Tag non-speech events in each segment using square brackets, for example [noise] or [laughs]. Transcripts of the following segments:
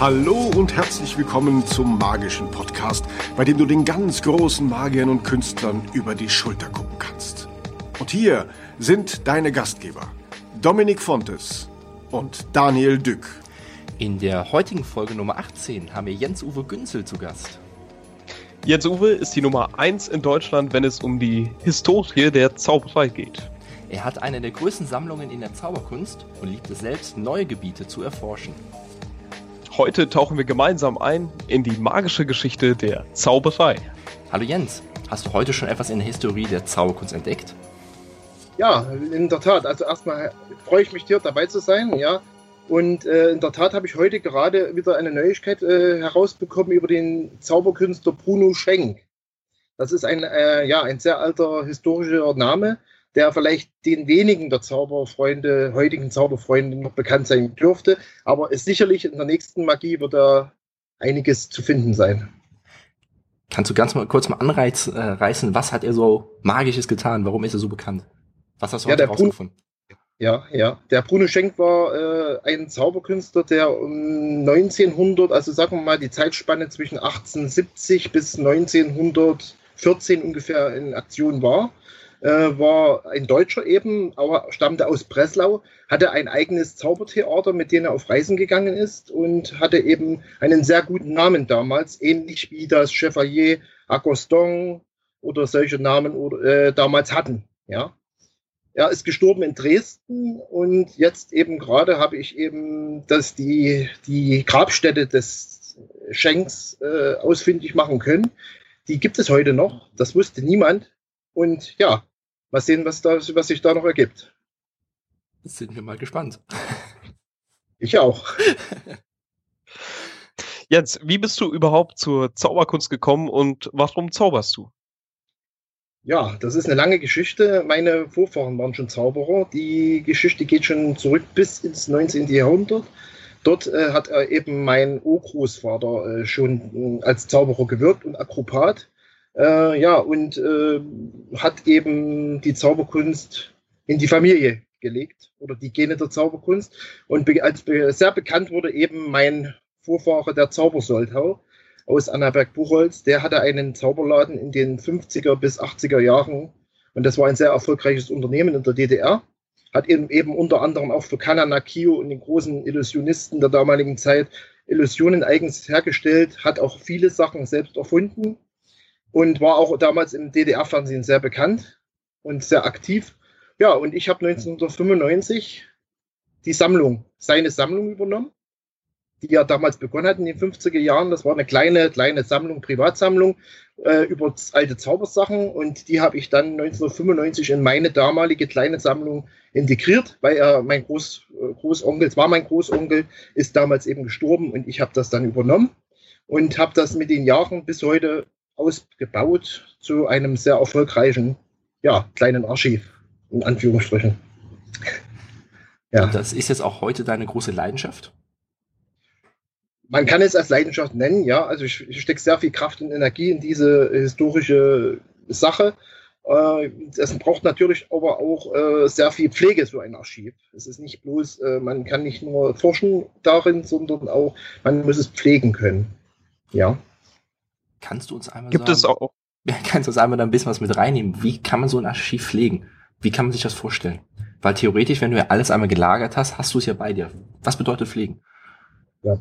Hallo und herzlich willkommen zum magischen Podcast, bei dem du den ganz großen Magiern und Künstlern über die Schulter gucken kannst. Und hier sind deine Gastgeber, Dominik Fontes und Daniel Dück. In der heutigen Folge Nummer 18 haben wir Jens-Uwe Günzel zu Gast. Jens-Uwe ist die Nummer 1 in Deutschland, wenn es um die Historie der Zauberei geht. Er hat eine der größten Sammlungen in der Zauberkunst und liebt es selbst, neue Gebiete zu erforschen. Heute tauchen wir gemeinsam ein in die magische Geschichte der Zauberei. Hallo Jens, hast du heute schon etwas in der Historie der Zauberkunst entdeckt? Ja, in der Tat. Also erstmal freue ich mich hier dabei zu sein, ja. Und äh, in der Tat habe ich heute gerade wieder eine Neuigkeit äh, herausbekommen über den Zauberkünstler Bruno Schenk. Das ist ein, äh, ja, ein sehr alter historischer Name, der vielleicht den wenigen der Zauberfreunde, heutigen Zauberfreunde noch bekannt sein dürfte. Aber es sicherlich in der nächsten Magie wird da einiges zu finden sein. Kannst du ganz mal kurz mal anreißen, äh, was hat er so Magisches getan? Warum ist er so bekannt? Was hast du ja, heute rausgefunden? Ja, ja. Der Bruno Schenk war äh, ein Zauberkünstler, der um 1900, also sagen wir mal die Zeitspanne zwischen 1870 bis 1914 ungefähr in Aktion war äh, war ein Deutscher eben, aber stammte aus Breslau, hatte ein eigenes Zaubertheater, mit dem er auf Reisen gegangen ist und hatte eben einen sehr guten Namen damals, ähnlich wie das Chevalier Agoston oder solche Namen äh, damals hatten. Ja. Er ist gestorben in Dresden und jetzt eben gerade habe ich eben das die, die Grabstätte des Schenks äh, ausfindig machen können. Die gibt es heute noch. Das wusste niemand. Und ja, mal sehen, was, da, was sich da noch ergibt. Sind wir mal gespannt. [laughs] Ich auch. [laughs] Jens, wie bist du überhaupt zur Zauberkunst gekommen und warum zauberst du? Ja, das ist eine lange Geschichte. Meine Vorfahren waren schon Zauberer. Die Geschichte geht schon zurück bis ins 19. Jahrhundert. Dort äh, hat er eben mein Urgroßvater äh, schon äh, als Zauberer gewirkt und Akrobat. Äh, ja, und äh, hat eben die Zauberkunst in die Familie gelegt oder die Gene der Zauberkunst. Und be als be sehr bekannt wurde eben mein Vorfahre, der Zaubersoltau aus Annaberg-Buchholz. Der hatte einen Zauberladen in den 50er bis 80er Jahren. Und das war ein sehr erfolgreiches Unternehmen in der DDR. Hat eben, eben unter anderem auch für Kanana Kio und den großen Illusionisten der damaligen Zeit Illusionen eigens hergestellt, hat auch viele Sachen selbst erfunden und war auch damals im DDR-Fernsehen sehr bekannt und sehr aktiv. Ja, und ich habe 1995 die Sammlung, seine Sammlung übernommen, die er damals begonnen hat in den 50er Jahren. Das war eine kleine, kleine Sammlung, Privatsammlung äh, über alte Zaubersachen und die habe ich dann 1995 in meine damalige kleine Sammlung integriert, weil er mein Groß, äh, Großonkel, es war mein Großonkel, ist damals eben gestorben und ich habe das dann übernommen und habe das mit den Jahren bis heute ausgebaut zu einem sehr erfolgreichen, ja, kleinen Archiv, in Anführungsstrichen. Ja. Und das ist jetzt auch heute deine große Leidenschaft? Man kann es als Leidenschaft nennen, ja. Also ich, ich stecke sehr viel Kraft und Energie in diese historische Sache. Äh, es braucht natürlich aber auch äh, sehr viel Pflege, so ein Archiv. Es ist nicht bloß, äh, man kann nicht nur forschen darin, sondern auch, man muss es pflegen können. Ja. Kannst du uns einmal Gibt sagen, es auch? [laughs] Kannst du uns einmal da ein bisschen was mit reinnehmen? Wie kann man so ein Archiv pflegen? Wie kann man sich das vorstellen? Weil theoretisch, wenn du ja alles einmal gelagert hast, hast du es ja bei dir. Was bedeutet pflegen? Ja,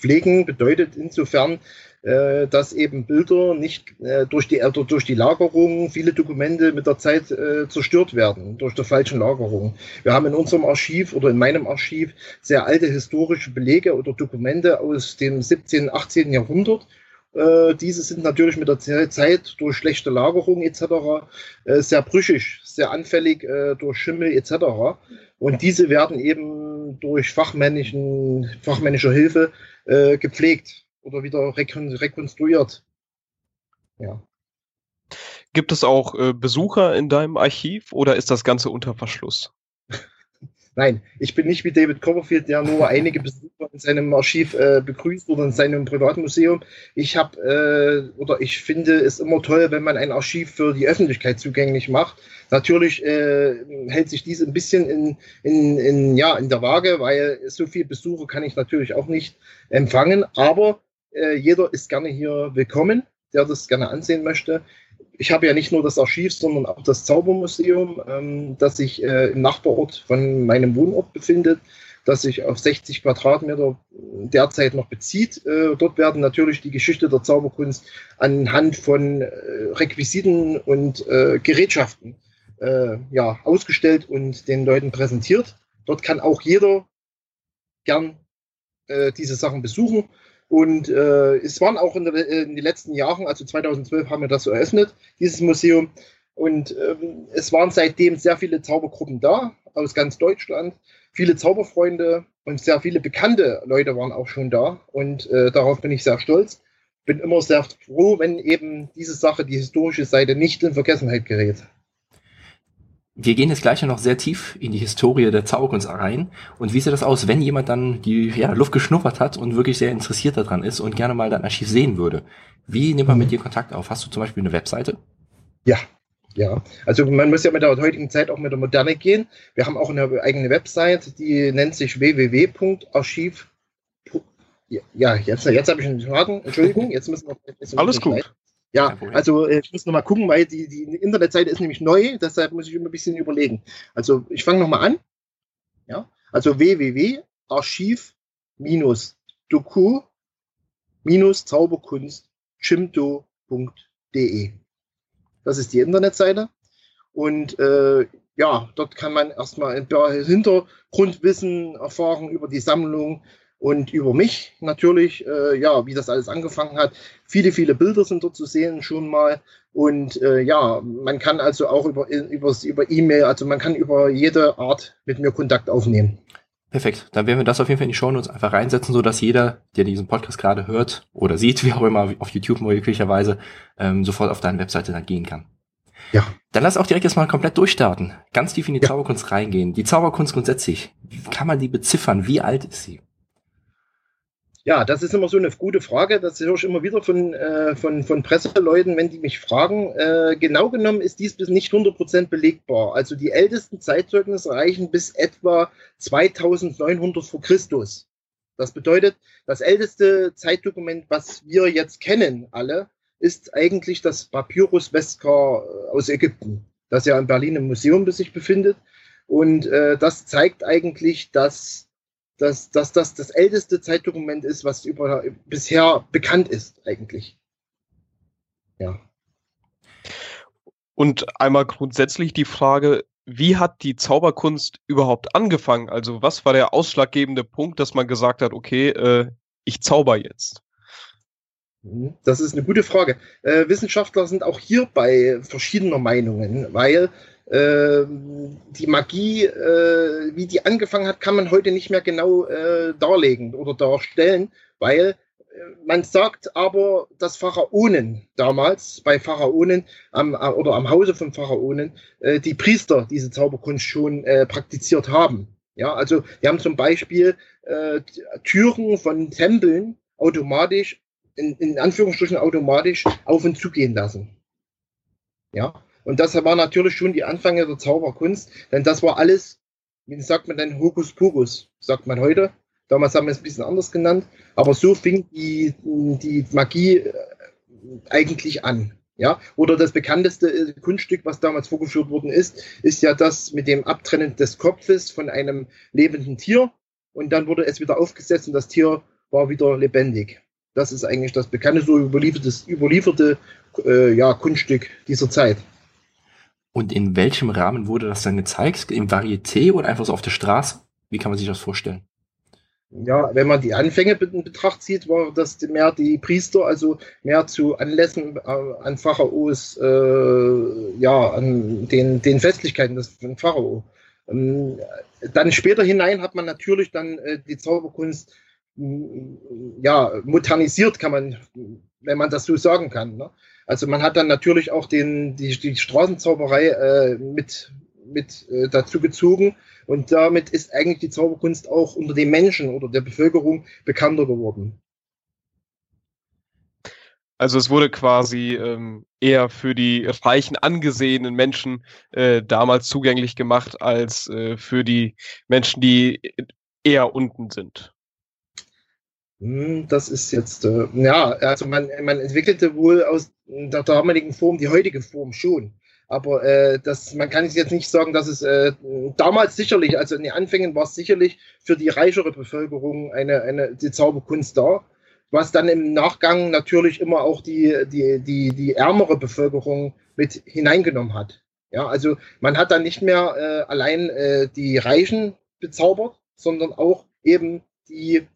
pflegen bedeutet insofern, äh, dass eben Bilder nicht äh, durch, die, äh, durch die Lagerung, viele Dokumente mit der Zeit äh, zerstört werden, durch die falschen Lagerung. Wir haben in unserem Archiv oder in meinem Archiv sehr alte historische Belege oder Dokumente aus dem 17., 18. Jahrhundert äh, diese sind natürlich mit der Zeit durch schlechte Lagerung etc. Äh, sehr brüchig, sehr anfällig äh, durch Schimmel etc. Und diese werden eben durch fachmännischen, fachmännischer Hilfe äh, gepflegt oder wieder rekon rekonstruiert. Ja. Gibt es auch äh, Besucher in deinem Archiv oder ist das Ganze unter Verschluss? Nein, ich bin nicht wie David Copperfield, der nur einige Besucher in seinem Archiv äh, begrüßt oder in seinem Privatmuseum. Ich habe äh, oder ich finde es immer toll, wenn man ein Archiv für die Öffentlichkeit zugänglich macht. Natürlich äh, hält sich dies ein bisschen in, in, in, ja, in der Waage, weil so viele Besucher kann ich natürlich auch nicht empfangen. Aber äh, jeder ist gerne hier willkommen, der das gerne ansehen möchte ich habe ja nicht nur das Archiv, sondern auch das Zaubermuseum, ähm, das sich äh, im Nachbarort von meinem Wohnort befindet, das sich auf 60 Quadratmeter derzeit noch bezieht. Äh, dort werden natürlich die Geschichte der Zauberkunst anhand von äh, Requisiten und äh, Gerätschaften äh, ja, ausgestellt und den Leuten präsentiert. Dort kann auch jeder gern äh, diese Sachen besuchen und äh, es waren auch in, der, in, den letzten Jahren, also 2012 haben wir das so eröffnet, dieses Museum. Und ähm, es waren seitdem sehr viele Zaubergruppen da, aus ganz Deutschland. Viele Zauberfreunde und sehr viele bekannte Leute waren auch schon da. Und äh, darauf bin ich sehr stolz. Bin immer sehr froh, wenn eben diese Sache, die historische Seite, nicht in Vergessenheit gerät. Wir gehen jetzt gleich noch sehr tief in die Historie der Zauberkunst rein. Und wie sieht das aus, wenn jemand dann die ja, Luft geschnuppert hat und wirklich sehr interessiert daran ist und gerne mal dein Archiv sehen würde? Wie nimmt man mit dir Kontakt auf? Hast du zum Beispiel eine Webseite? Ja, ja. Also man muss ja mit der heutigen Zeit auch mit der Moderne gehen. Wir haben auch eine eigene Website, die nennt sich www.archiv. Ja, jetzt, jetzt habe ich einen Schaden. Entschuldigung, jetzt müssen wir. Jetzt Alles gut. Ja, also äh, ich muss nochmal gucken, weil die, die Internetseite ist nämlich neu, deshalb muss ich immer ein bisschen überlegen. Also ich fange nochmal an. Ja, also www.archiv-doku-zauberkunst-chimto.de. Das ist die Internetseite. Und äh, ja, dort kann man erstmal ein paar Hintergrundwissen erfahren über die Sammlung, und über mich natürlich, äh, ja, wie das alles angefangen hat. Viele, viele Bilder sind dort zu sehen schon mal. Und äh, ja, man kann also auch über über E-Mail, also man kann über jede Art mit mir Kontakt aufnehmen. Perfekt. Dann werden wir das auf jeden Fall in die Show Notes einfach reinsetzen, so dass jeder, der diesen Podcast gerade hört oder sieht, [laughs] wie auch immer auf YouTube möglicherweise, ähm, sofort auf deine Webseite dann gehen kann. Ja. Dann lass auch direkt jetzt mal komplett durchstarten. Ganz tief in die ja. Zauberkunst reingehen. Die Zauberkunst grundsätzlich. Wie kann man die beziffern? Wie alt ist sie? Ja, das ist immer so eine gute Frage. Das höre ich immer wieder von, äh, von, von Presseleuten, wenn die mich fragen. Äh, genau genommen ist dies bis nicht 100% belegbar. Also die ältesten Zeitzeugnisse reichen bis etwa 2900 vor Christus. Das bedeutet, das älteste Zeitdokument, was wir jetzt kennen, alle, ist eigentlich das Papyrus Vescar äh, aus Ägypten, das ja in Berlin im Museum sich befindet. Und äh, das zeigt eigentlich, dass dass, dass das das älteste Zeitdokument ist, was über, bisher bekannt ist, eigentlich. Ja. Und einmal grundsätzlich die Frage, wie hat die Zauberkunst überhaupt angefangen? Also was war der ausschlaggebende Punkt, dass man gesagt hat, okay, äh, ich zauber jetzt? Mhm. Das ist eine gute Frage. Äh, Wissenschaftler sind auch hierbei verschiedener Meinungen, weil die Magie, äh, wie die angefangen hat, kann man heute nicht mehr genau äh, darlegen oder darstellen, weil äh, man sagt aber, dass Pharaonen damals, bei Pharaonen am, oder am Hause von Pharaonen, äh, die Priester diese Zauberkunst schon äh, praktiziert haben. Ja, also die haben zum Beispiel äh, Türen von Tempeln automatisch, in, in Anführungsstrichen automatisch auf und zugehen lassen. Ja, und das war natürlich schon die Anfänge der Zauberkunst, denn das war alles, wie sagt man denn, Hokuspokus, sagt man heute. Damals haben wir es ein bisschen anders genannt, aber so fing die, die Magie äh, eigentlich an. Ja, oder das bekannteste äh, Kunststück, was damals vorgeführt worden ist, ist ja das mit dem Abtrennen des Kopfes von einem lebenden Tier. Und dann wurde es wieder aufgesetzt und das Tier war wieder lebendig. Das ist eigentlich das bekannte, so überlieferte, äh, ja, Kunststück dieser Zeit. Und in welchem Rahmen wurde das dann gezeigt? Im Varieté oder einfach so auf der Straße? Wie kann man sich das vorstellen? Ja, wenn man die Anfänge in Betracht zieht, war das mehr die Priester, also mehr zu Anlässen äh, an Pharaos, äh, ja, an den, den Festlichkeiten des Pharao. Ähm, dann später hinein hat man natürlich dann äh, die Zauberkunst ja, modernisiert, kann man, wenn man das so sagen kann. Ne? Also man hat dann natürlich auch den, die, die Straßenzauberei äh, mit mit äh, dazu gezogen. Und damit ist eigentlich die Zauberkunst auch unter den Menschen oder der Bevölkerung bekannter geworden. Also es wurde quasi ähm, eher für die reichen, angesehenen Menschen äh, damals zugänglich gemacht, als äh, für die Menschen, die eher unten sind. Hm, das ist jetzt, äh, ja, also man, man entwickelte wohl aus der damaligen Form die heutige Form schon. Aber äh, das, man kann jetzt nicht sagen, dass es äh, damals sicherlich, also in den Anfängen war es sicherlich für die reichere Bevölkerung eine, eine die Zauberkunst da was dann im Nachgang natürlich immer auch die, die, die, die ärmere Bevölkerung mit hineingenommen hat. Ja, also man hat dann nicht mehr äh, allein äh, die Reichen bezaubert, sondern auch eben die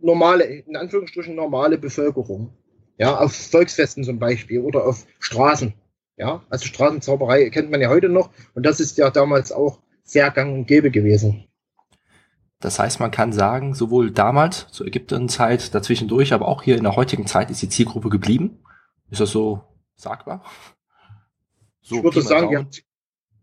normale, in Anführungsstrichen normale Bevölkerung. Ja, auf Volksfesten zum Beispiel oder auf Straßen. Ja, also Straßenzauberei kennt man ja heute noch und das ist ja damals auch sehr gang und gäbe gewesen. Das heißt, man kann sagen, sowohl damals zur Ägyptenzeit dazwischendurch, aber auch hier in der heutigen Zeit ist die Zielgruppe geblieben. Ist das so sagbar? So ich würde sagen, ja,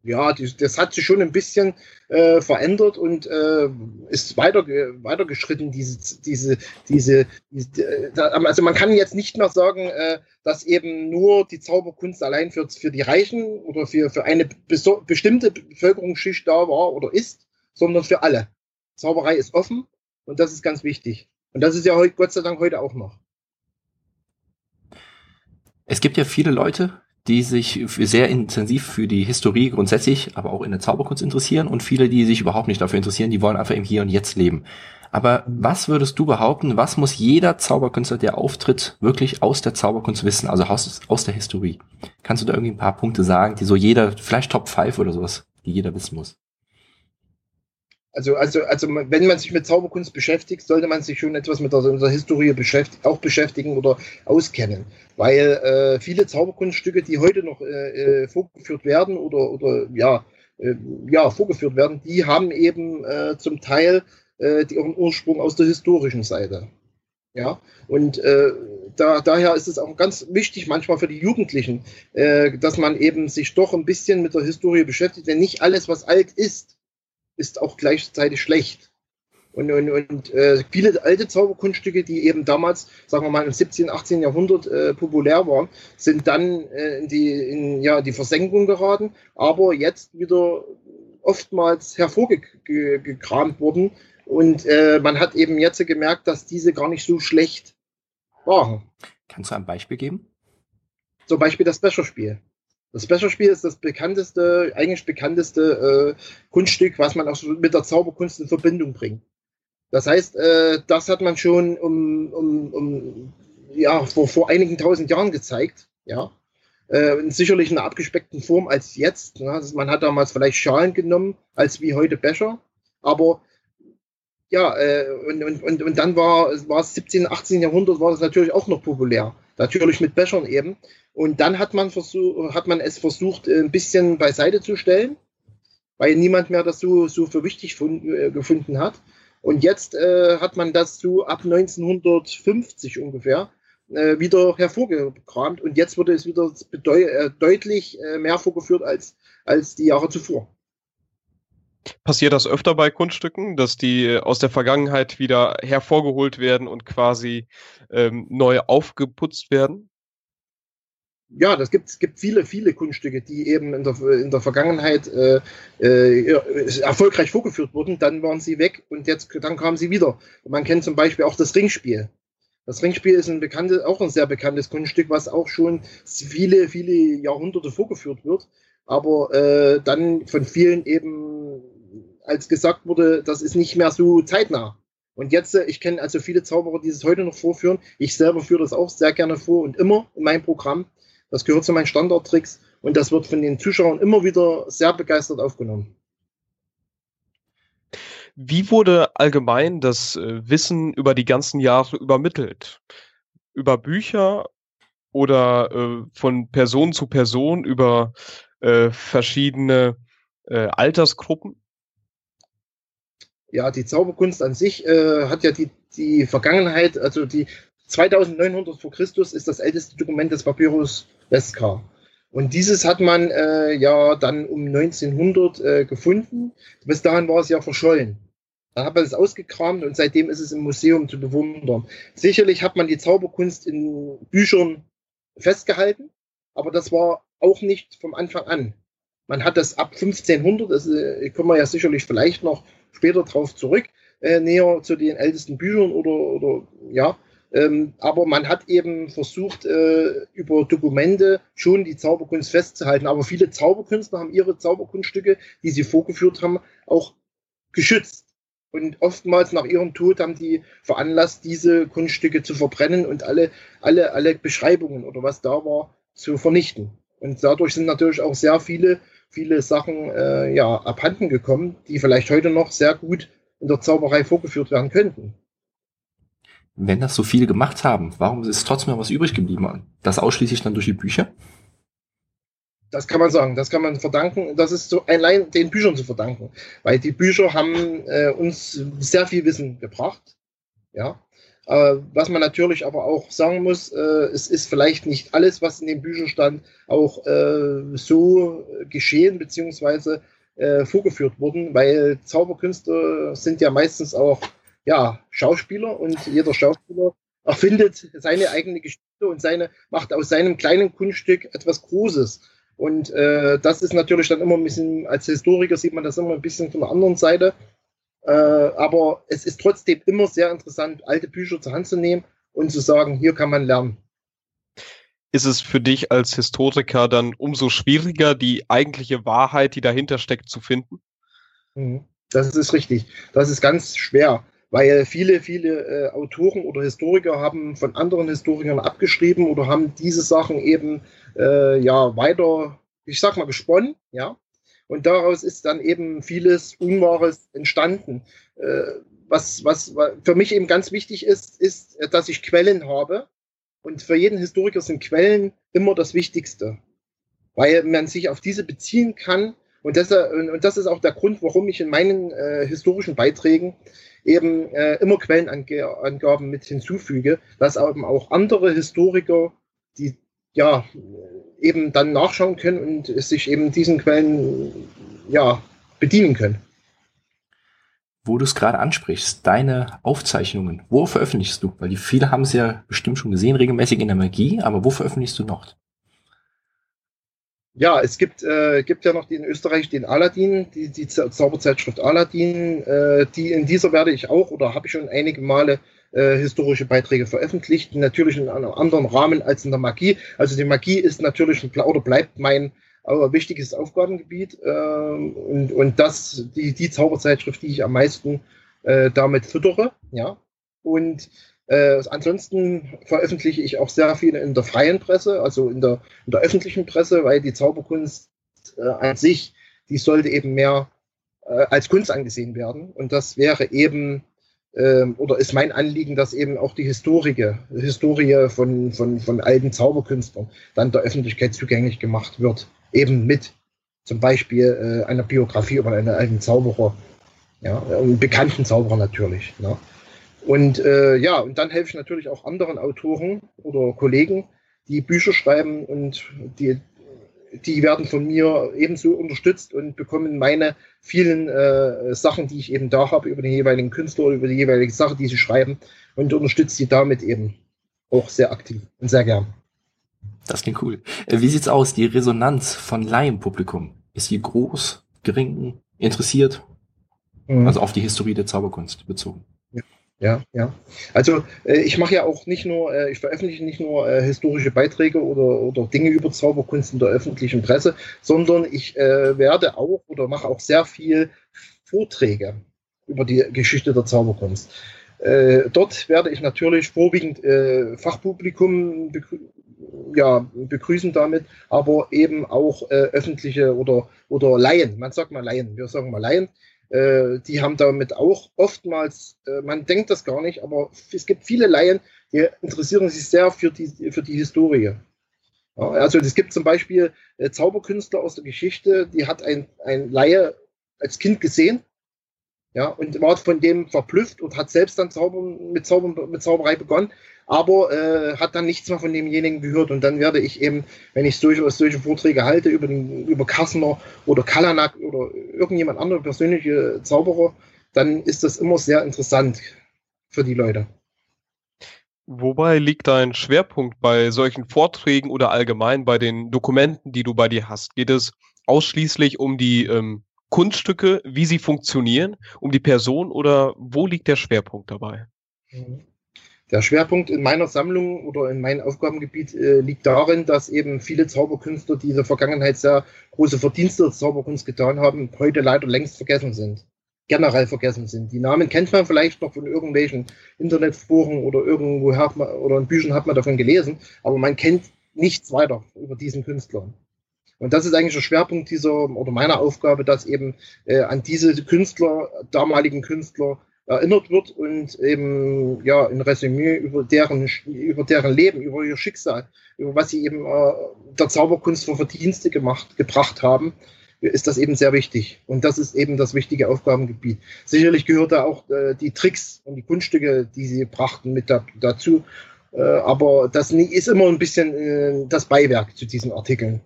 ja die, das hat sich schon ein bisschen äh, verändert und äh, ist weiter, weitergeschritten, diese, diese, diese, diese, äh, also man kann jetzt nicht mehr sagen, äh, dass eben nur die Zauberkunst allein für, für die Reichen oder für, für eine bestimmte Bevölkerungsschicht da war oder ist, sondern für alle. Zauberei ist offen und das ist ganz wichtig. Und das ist ja heute, Gott sei Dank heute auch noch. Es gibt ja viele Leute, die sich sehr intensiv für die Historie grundsätzlich, aber auch in der Zauberkunst interessieren und viele, die sich überhaupt nicht dafür interessieren, die wollen einfach im Hier und Jetzt leben. Aber was würdest du behaupten, was muss jeder Zauberkünstler, der auftritt, wirklich aus der Zauberkunst wissen, also aus, aus der Historie? Kannst du da irgendwie ein paar Punkte sagen, die so jeder, vielleicht Top 5 oder sowas, die jeder wissen muss? Also, also, also, wenn man sich mit Zauberkunst beschäftigt, sollte man sich schon etwas mit der Historie beschäftigt, auch beschäftigen oder auskennen. Weil äh, viele Zauberkunststücke, die heute noch äh, äh, vorgeführt werden oder, oder ja, äh, ja, vorgeführt werden, die haben eben äh, zum Teil äh, ihren Ursprung aus der historischen Seite. Ja, und da, daher ist es auch ganz wichtig, manchmal für die Jugendlichen, dass man eben sich doch ein bisschen mit der Historie beschäftigt, denn nicht alles, was alt ist, ist auch gleichzeitig schlecht. Und, und, und äh, viele alte Zauberkunststücke, die eben damals, sagen wir mal, im 17., 18. Jahrhundert äh, populär waren, sind dann äh, in, die, in ja, die Versenkung geraten, aber jetzt wieder oftmals hervorgekramt wurden. Und äh, man hat eben jetzt gemerkt, dass diese gar nicht so schlecht waren. Kannst du ein Beispiel geben? Zum Beispiel das Becherspiel. Das Becherspiel ist das bekannteste, eigentlich bekannteste äh, Kunststück, was man auch mit der Zauberkunst in Verbindung bringt. Das heißt, äh, das hat man schon um, um, um ja, vor, vor einigen tausend Jahren gezeigt. Ja. Äh, sicherlich in einer abgespeckten Form als jetzt. Ne? Also man hat damals vielleicht Schalen genommen, als wie heute Becher. Aber ja, äh, und, und, und, und dann war, war es 17., 18. Jahrhundert, war das natürlich auch noch populär. Natürlich mit Bechern eben. Und dann hat man, versuch, hat man es versucht, ein bisschen beiseite zu stellen, weil niemand mehr das so, so für wichtig äh, gefunden hat. Und jetzt äh, hat man das so ab 1950 ungefähr äh, wieder hervorgekramt. Und jetzt wurde es wieder äh, deutlich äh, mehr vorgeführt als, als die Jahre zuvor. Passiert das öfter bei Kunststücken, dass die äh, aus der Vergangenheit wieder hervorgeholt werden und quasi ähm, neu aufgeputzt werden? ja, das gibt, es gibt viele, viele Kunststücke, die eben in der, in der Vergangenheit äh, äh, erfolgreich vorgeführt wurden, dann waren sie weg und jetzt dann kamen sie wieder. Und man kennt zum Beispiel auch das Ringspiel. Das Ringspiel ist ein bekanntes, auch ein sehr bekanntes Kunststück, was auch schon viele, viele Jahrhunderte vorgeführt wird, aber äh, dann von vielen eben als gesagt wurde, das ist nicht mehr so zeitnah. Und jetzt, äh, ich kenne also viele Zauberer, die es heute noch vorführen. Ich selber führe das auch sehr gerne vor und immer in meinem Programm. Das gehört zu meinen Standardtricks und das wird von den Zuschauern immer wieder sehr begeistert aufgenommen. Wie wurde allgemein das äh, Wissen über die ganzen Jahre übermittelt? Über Bücher oder äh, von Person zu Person über äh, verschiedene äh, Altersgruppen? Ja, die Zauberkunst an sich äh, hat ja die, die Vergangenheit, also die 2900 vor Christus ist das älteste Dokument des Papyrus Leskar. Und dieses hat man äh, ja dann um 1900 äh, gefunden. Bis dahin war es ja verschollen. Da hat man es ausgekramt und seitdem ist es im Museum zu bewundern. Sicherlich hat man die Zauberkunst in Büchern festgehalten, aber das war auch nicht vom Anfang an. Man hat das ab 1500, das äh, kommen wir ja sicherlich vielleicht noch später drauf zurück, äh, näher zu den ältesten Büchern oder, oder ja, ähm, aber man hat eben versucht, äh, über Dokumente schon die Zauberkunst festzuhalten. Aber viele Zauberkünstler haben ihre Zauberkunststücke, die sie vorgeführt haben, auch geschützt. Und oftmals nach ihrem Tod haben die veranlasst, diese Kunststücke zu verbrennen und alle, alle, alle Beschreibungen oder was da war, zu vernichten. Und dadurch sind natürlich auch sehr viele, viele Sachen äh, ja, abhanden gekommen, die vielleicht heute noch sehr gut in der Zauberei vorgeführt werden könnten. Wenn das so viele gemacht haben, warum ist trotzdem noch was übrig geblieben? Das ausschließlich dann durch die Bücher? Das kann man sagen, das kann man verdanken, das ist so allein den Büchern zu verdanken, weil die Bücher haben äh, uns sehr viel Wissen gebracht. Ja, was man natürlich aber auch sagen muss, äh, es ist vielleicht nicht alles, was in den Büchern stand, auch äh, so geschehen beziehungsweise äh, vorgeführt worden, weil Zauberkünste sind ja meistens auch ja, Schauspieler und jeder Schauspieler erfindet seine eigene Geschichte und seine, macht aus seinem kleinen Kunststück etwas Großes. Und äh, das ist natürlich dann immer ein bisschen, als Historiker sieht man das immer ein bisschen von der anderen Seite. Äh, aber es ist trotzdem immer sehr interessant, alte Bücher zur Hand zu nehmen und zu sagen, hier kann man lernen. Ist es für dich als Historiker dann umso schwieriger, die eigentliche Wahrheit, die dahinter steckt, zu finden? Mhm. Das ist richtig. Das ist ganz schwer weil viele, viele äh, Autoren oder Historiker haben von anderen Historikern abgeschrieben oder haben diese Sachen eben äh, ja weiter, ich sag mal, gesponnen, ja. Und daraus ist dann eben vieles Unwahres entstanden. Äh, was, was für mich eben ganz wichtig ist, ist, dass ich Quellen habe. Und für jeden Historiker sind Quellen immer das Wichtigste, weil man sich auf diese beziehen kann. Und das, und das ist auch der Grund, warum ich in meinen äh, historischen Beiträgen eben äh, immer Quellenangaben mit hinzufüge, dass eben auch andere Historiker, die ja eben dann nachschauen können und sich eben diesen Quellen ja bedienen können. Wo du es gerade ansprichst, deine Aufzeichnungen, wo veröffentlichst du? Weil die viele haben es ja bestimmt schon gesehen, regelmäßig in der Magie, aber wo veröffentlichst du noch? Ja, es gibt, äh, gibt ja noch in Österreich den Aladdin, die, die Zauberzeitschrift Aladdin. Äh, die in dieser werde ich auch oder habe ich schon einige Male äh, historische Beiträge veröffentlicht. Natürlich in einem anderen Rahmen als in der Magie. Also die Magie ist natürlich oder bleibt mein aber wichtiges Aufgabengebiet äh, und, und das die, die Zauberzeitschrift, die ich am meisten äh, damit füttere. Ja. Und äh, ansonsten veröffentliche ich auch sehr viel in der freien Presse, also in der, in der öffentlichen Presse, weil die Zauberkunst äh, an sich, die sollte eben mehr äh, als Kunst angesehen werden. Und das wäre eben, ähm, oder ist mein Anliegen, dass eben auch die Historie, Historie von, von, von alten Zauberkünstlern dann der Öffentlichkeit zugänglich gemacht wird. Eben mit zum Beispiel äh, einer Biografie über einen alten Zauberer, ja, einen bekannten Zauberer natürlich. Ne? Und äh, ja, und dann helfe ich natürlich auch anderen Autoren oder Kollegen, die Bücher schreiben und die, die werden von mir ebenso unterstützt und bekommen meine vielen äh, Sachen, die ich eben da habe, über den jeweiligen Künstler oder über die jeweilige Sache, die sie schreiben und unterstütze sie damit eben auch sehr aktiv und sehr gern. Das klingt cool. Äh, wie sieht's aus? Die Resonanz von Laienpublikum? Ist sie groß, gering, interessiert? Mhm. Also auf die Historie der Zauberkunst bezogen. Ja, ja. Also äh, ich mache ja auch nicht nur, äh, ich veröffentliche nicht nur äh, historische Beiträge oder, oder Dinge über Zauberkunst in der öffentlichen Presse, sondern ich äh, werde auch oder mache auch sehr viel Vorträge über die Geschichte der Zauberkunst. Äh, dort werde ich natürlich vorwiegend äh, Fachpublikum begrü ja, begrüßen damit, aber eben auch öffentliche oder, oder Laien. Man sagt mal Laien, wir sagen mal Laien äh, die haben damit auch oftmals, äh, man denkt das gar nicht, aber es gibt viele Laien, die interessieren sich sehr für die, für die Historie. Ja, also es gibt zum Beispiel äh, Zauberkünstler aus der Geschichte, die hat ein, ein Laie als Kind gesehen Ja, und war von dem verblüfft und hat selbst dann Zaubern, mit, Zaubern, mit Zauberei begonnen, aber äh, hat dann nichts mehr von demjenigen gehört. Und dann werde ich eben, wenn ich solche, solche Vorträge halte über, den, über Kassner oder Kalanak oder irgendjemand andere persönliche Zauberer, dann ist das immer sehr interessant für die Leute. Wobei liegt dein Schwerpunkt bei solchen Vorträgen oder allgemein bei den Dokumenten, die du bei dir hast? Geht es ausschließlich um die ähm, Kunststücke, wie sie funktionieren, um die Person oder wo liegt der Schwerpunkt dabei? Mhm. Der Schwerpunkt in meiner Sammlung oder in meinem Aufgabengebiet äh, liegt darin, dass eben viele Zauberkünstler, die in der Vergangenheit sehr große Verdienste der Zauberkunst getan haben, heute leider längst vergessen sind generell vergessen sind. Die Namen kennt man vielleicht noch von irgendwelchen Internetforen oder irgendwo hat man, oder in Büchern hat man davon gelesen, aber man kennt nichts weiter über diesen Künstler. Und das ist eigentlich der Schwerpunkt dieser oder meiner Aufgabe, dass eben äh, an diese Künstler, damaligen Künstler erinnert wird und eben ja ein Resümee über deren über deren Leben, über ihr Schicksal, über was sie eben äh, der Zauberkunst für Verdienste gemacht gebracht haben, ist das eben sehr wichtig. Und das ist eben das wichtige Aufgabengebiet. Sicherlich gehört da auch äh, die Tricks und die Kunststücke, die sie brachten, mit da, dazu. Äh, aber das ist immer ein bisschen äh, das Beiwerk zu diesen Artikeln.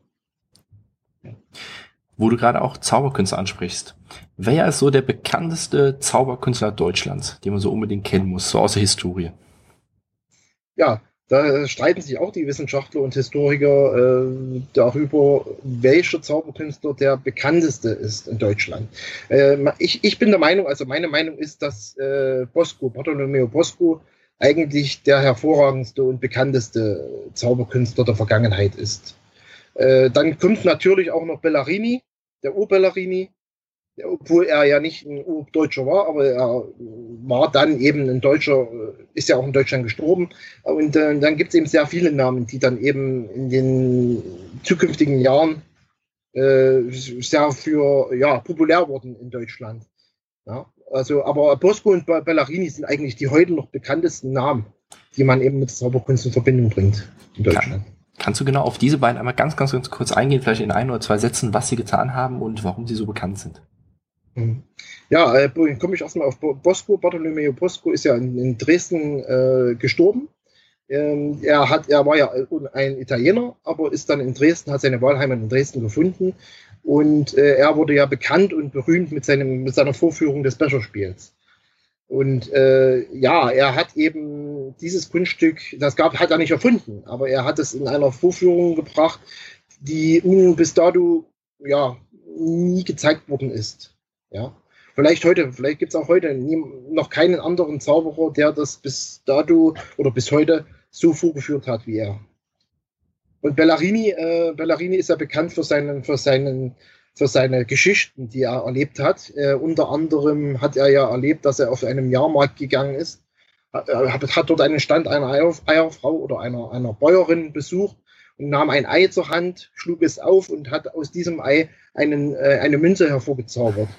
Wo du gerade auch Zauberkünstler ansprichst. Wer ist so der bekannteste Zauberkünstler Deutschlands, den man so unbedingt kennen muss, so aus der Historie? Ja, da streiten sich auch die Wissenschaftler und Historiker äh, darüber, welcher Zauberkünstler der bekannteste ist in Deutschland. Äh, ich, ich bin der Meinung, also meine Meinung ist, dass äh, Bosco, Bartolomeo Bosco, eigentlich der hervorragendste und bekannteste Zauberkünstler der Vergangenheit ist. Äh, dann kommt natürlich auch noch Bellarini, der Urbellarini, obwohl er ja nicht ein Urdeutscher war, aber er war dann eben ein Deutscher, ist ja auch in Deutschland gestorben. Und äh, dann gibt es eben sehr viele Namen, die dann eben in den zukünftigen Jahren äh, sehr für ja, populär wurden in Deutschland. Ja, also, aber Bosco und Bellarini sind eigentlich die heute noch bekanntesten Namen, die man eben mit Zauberkunst in Verbindung bringt in Deutschland. Kann, kannst du genau auf diese beiden einmal ganz, ganz, ganz kurz eingehen, vielleicht in ein oder zwei Sätzen, was sie getan haben und warum sie so bekannt sind? Mhm. Ja, äh, komme ich erstmal auf Bosco. Bartolomeo Bosco ist ja in, in Dresden äh, gestorben. Ähm, er, hat, er war ja ein Italiener, aber ist dann in Dresden, hat seine Wahlheimat in Dresden gefunden. Und äh, er wurde ja bekannt und berühmt mit, seinem, mit seiner Vorführung des Becherspiels. Und äh, ja, er hat eben dieses Kunststück, das gab, hat er nicht erfunden, aber er hat es in einer Vorführung gebracht, die bis dato ja nie gezeigt worden ist. Ja. Vielleicht heute, vielleicht gibt es auch heute nie, noch keinen anderen Zauberer, der das bis dato oder bis heute so vorgeführt hat wie er. Und Bellarini, äh, Bellarini ist ja bekannt für seinen, für seinen, für seine Geschichten, die er erlebt hat. Äh, unter anderem hat er ja erlebt, dass er auf einem Jahrmarkt gegangen ist, hat, äh, hat dort einen Stand einer Eierfrau oder einer, einer Bäuerin besucht und nahm ein Ei zur Hand, schlug es auf und hat aus diesem Ei einen, äh, eine Münze hervorgezaubert.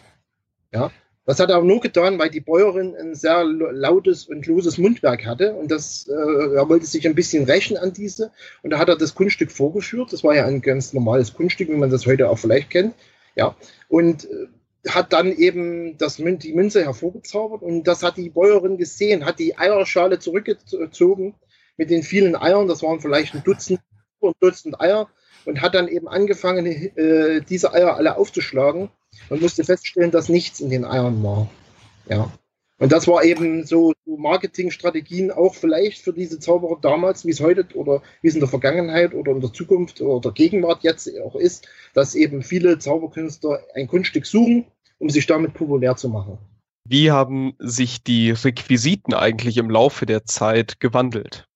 Ja, das hat er nur getan, weil die Bäuerin ein sehr lautes und loses Mundwerk hatte und das, äh, er wollte sich ein bisschen rächen an diese und da hat er das Kunststück vorgeführt. Das war ja ein ganz normales Kunststück, wie man das heute auch vielleicht kennt. Ja, und äh, hat dann eben das, die Münze hervorgezaubert und das hat die Bäuerin gesehen, hat die Eierschale zurückgezogen mit den vielen Eiern. Das waren vielleicht ein Dutzend, ein Dutzend Eier und hat dann eben angefangen, äh, diese Eier alle aufzuschlagen und musste feststellen, dass nichts in den Eiern war. Ja. Und das war eben so, so Marketingstrategien auch vielleicht für diese Zauberer damals, wie es heute oder wie es in der Vergangenheit oder in der Zukunft oder der Gegenwart jetzt auch ist, dass eben viele Zauberkünstler ein Kunststück suchen, um sich damit populär zu machen. Wie haben sich die Requisiten eigentlich im Laufe der Zeit gewandelt?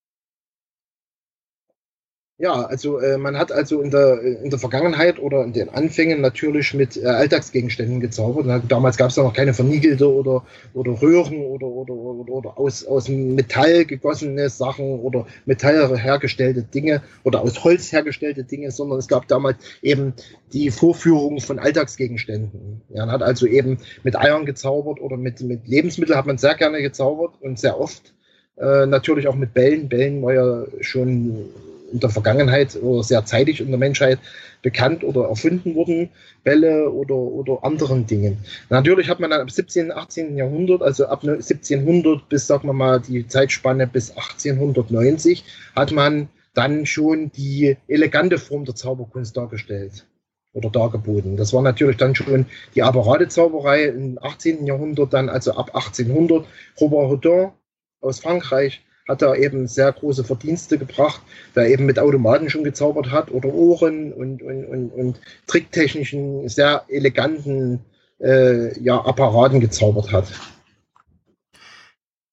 Ja, also äh, man hat also in der, in der Vergangenheit oder in den Anfängen natürlich mit äh, Alltagsgegenständen gezaubert. Damals gab es ja noch keine verniegelte oder, oder Röhren oder, oder, oder, oder aus, aus Metall gegossene Sachen oder Metall hergestellte Dinge oder aus Holz hergestellte Dinge, sondern es gab damals eben die Vorführung von Alltagsgegenständen. Ja, man hat also eben mit Eiern gezaubert oder mit, mit Lebensmitteln hat man sehr gerne gezaubert und sehr oft. Äh, natürlich auch mit Bällen. Bällen war ja schon in der Vergangenheit oder sehr zeitig in der Menschheit bekannt oder erfunden wurden, Bälle oder, oder anderen Dingen. Natürlich hat man dann ab 17., 18. Jahrhundert, also ab 1700 bis, sagen wir mal, die Zeitspanne bis 1890, hat man dann schon die elegante Form der Zauberkunst dargestellt oder dargeboten. Das war natürlich dann schon die Apparatezauberei im 18. Jahrhundert, dann also ab 1800. Robert Houdin aus Frankreich hat da eben sehr große Verdienste gebracht, der eben mit Automaten schon gezaubert hat oder Ohren und, und, und, und tricktechnischen, sehr eleganten äh, ja, Apparaten gezaubert hat.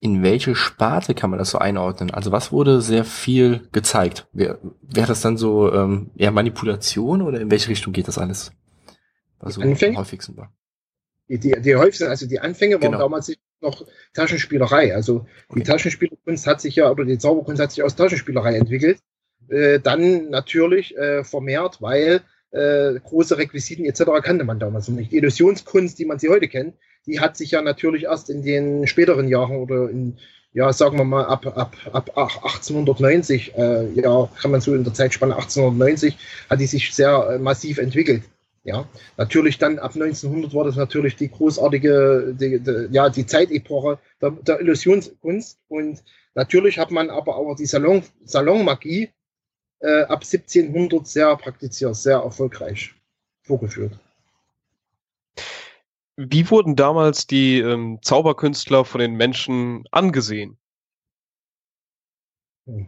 In welche Sparte kann man das so einordnen? Also was wurde sehr viel gezeigt? Wäre wär das dann so ähm, eher Manipulation oder in welche Richtung geht das alles? Was so am häufigsten war. Die, die, die also die Anfänge waren genau. damals noch Taschenspielerei. Also okay. die Taschenspielerkunst hat sich ja, oder die Zauberkunst hat sich aus Taschenspielerei entwickelt. Äh, dann natürlich äh, vermehrt, weil äh, große Requisiten etc. kannte man damals noch nicht. Die Illusionskunst, die man sie heute kennt, die hat sich ja natürlich erst in den späteren Jahren oder in, ja, sagen wir mal, ab, ab, ab 1890, äh, ja, kann man so in der Zeitspanne 1890, hat die sich sehr äh, massiv entwickelt. Ja, natürlich dann ab 1900 war das natürlich die großartige, die, die, ja, die Zeitepoche der, der Illusionskunst und natürlich hat man aber auch die Salon, Salonmagie äh, ab 1700 sehr praktiziert, sehr erfolgreich vorgeführt. Wie wurden damals die ähm, Zauberkünstler von den Menschen angesehen? Hm.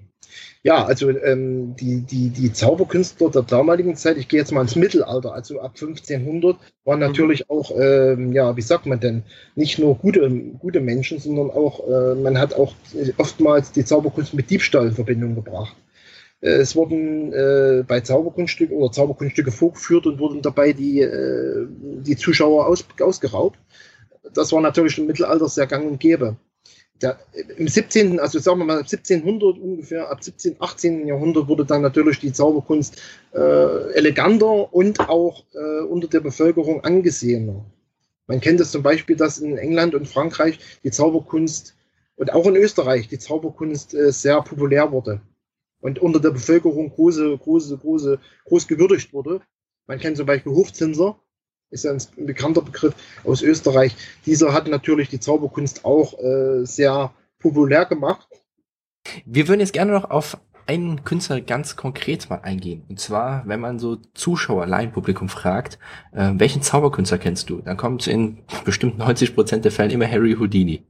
Ja, also ähm, die, die, die Zauberkünstler der damaligen Zeit, ich gehe jetzt mal ins Mittelalter, also ab 1500, waren mhm. natürlich mhm. auch, ähm, ja, wie sagt man denn, nicht nur gute, gute Menschen, sondern auch, äh, man hat auch oftmals die Zauberkunst mit Diebstahl in Verbindung gebracht. Äh, es wurden äh, bei Zauberkunststücken oder Zauberkunststücke vorgeführt und wurden dabei die, äh, die Zuschauer aus, ausgeraubt. Das war natürlich im Mittelalter sehr gang und gäbe. Der, Im 17., also sagen wir mal 1700 ungefähr, ab 17., 18. Jahrhundert wurde dann natürlich die Zauberkunst äh, eleganter und auch äh, unter der Bevölkerung angesehener. Man kennt es zum Beispiel, dass in England und Frankreich die Zauberkunst und auch in Österreich die Zauberkunst äh, sehr populär wurde und unter der Bevölkerung große, große, große, groß gewürdigt wurde. Man kennt zum Beispiel Hofzinser, ist ja ein bekannter Begriff aus Österreich. Dieser hat natürlich die Zauberkunst auch äh, sehr populär gemacht. Wir würden jetzt gerne noch auf einen Künstler ganz konkret mal eingehen. Und zwar, wenn man so Zuschauer, Laienpublikum fragt, äh, welchen Zauberkünstler kennst du? Dann kommt in bestimmt 90 Prozent der Fällen immer Harry Houdini.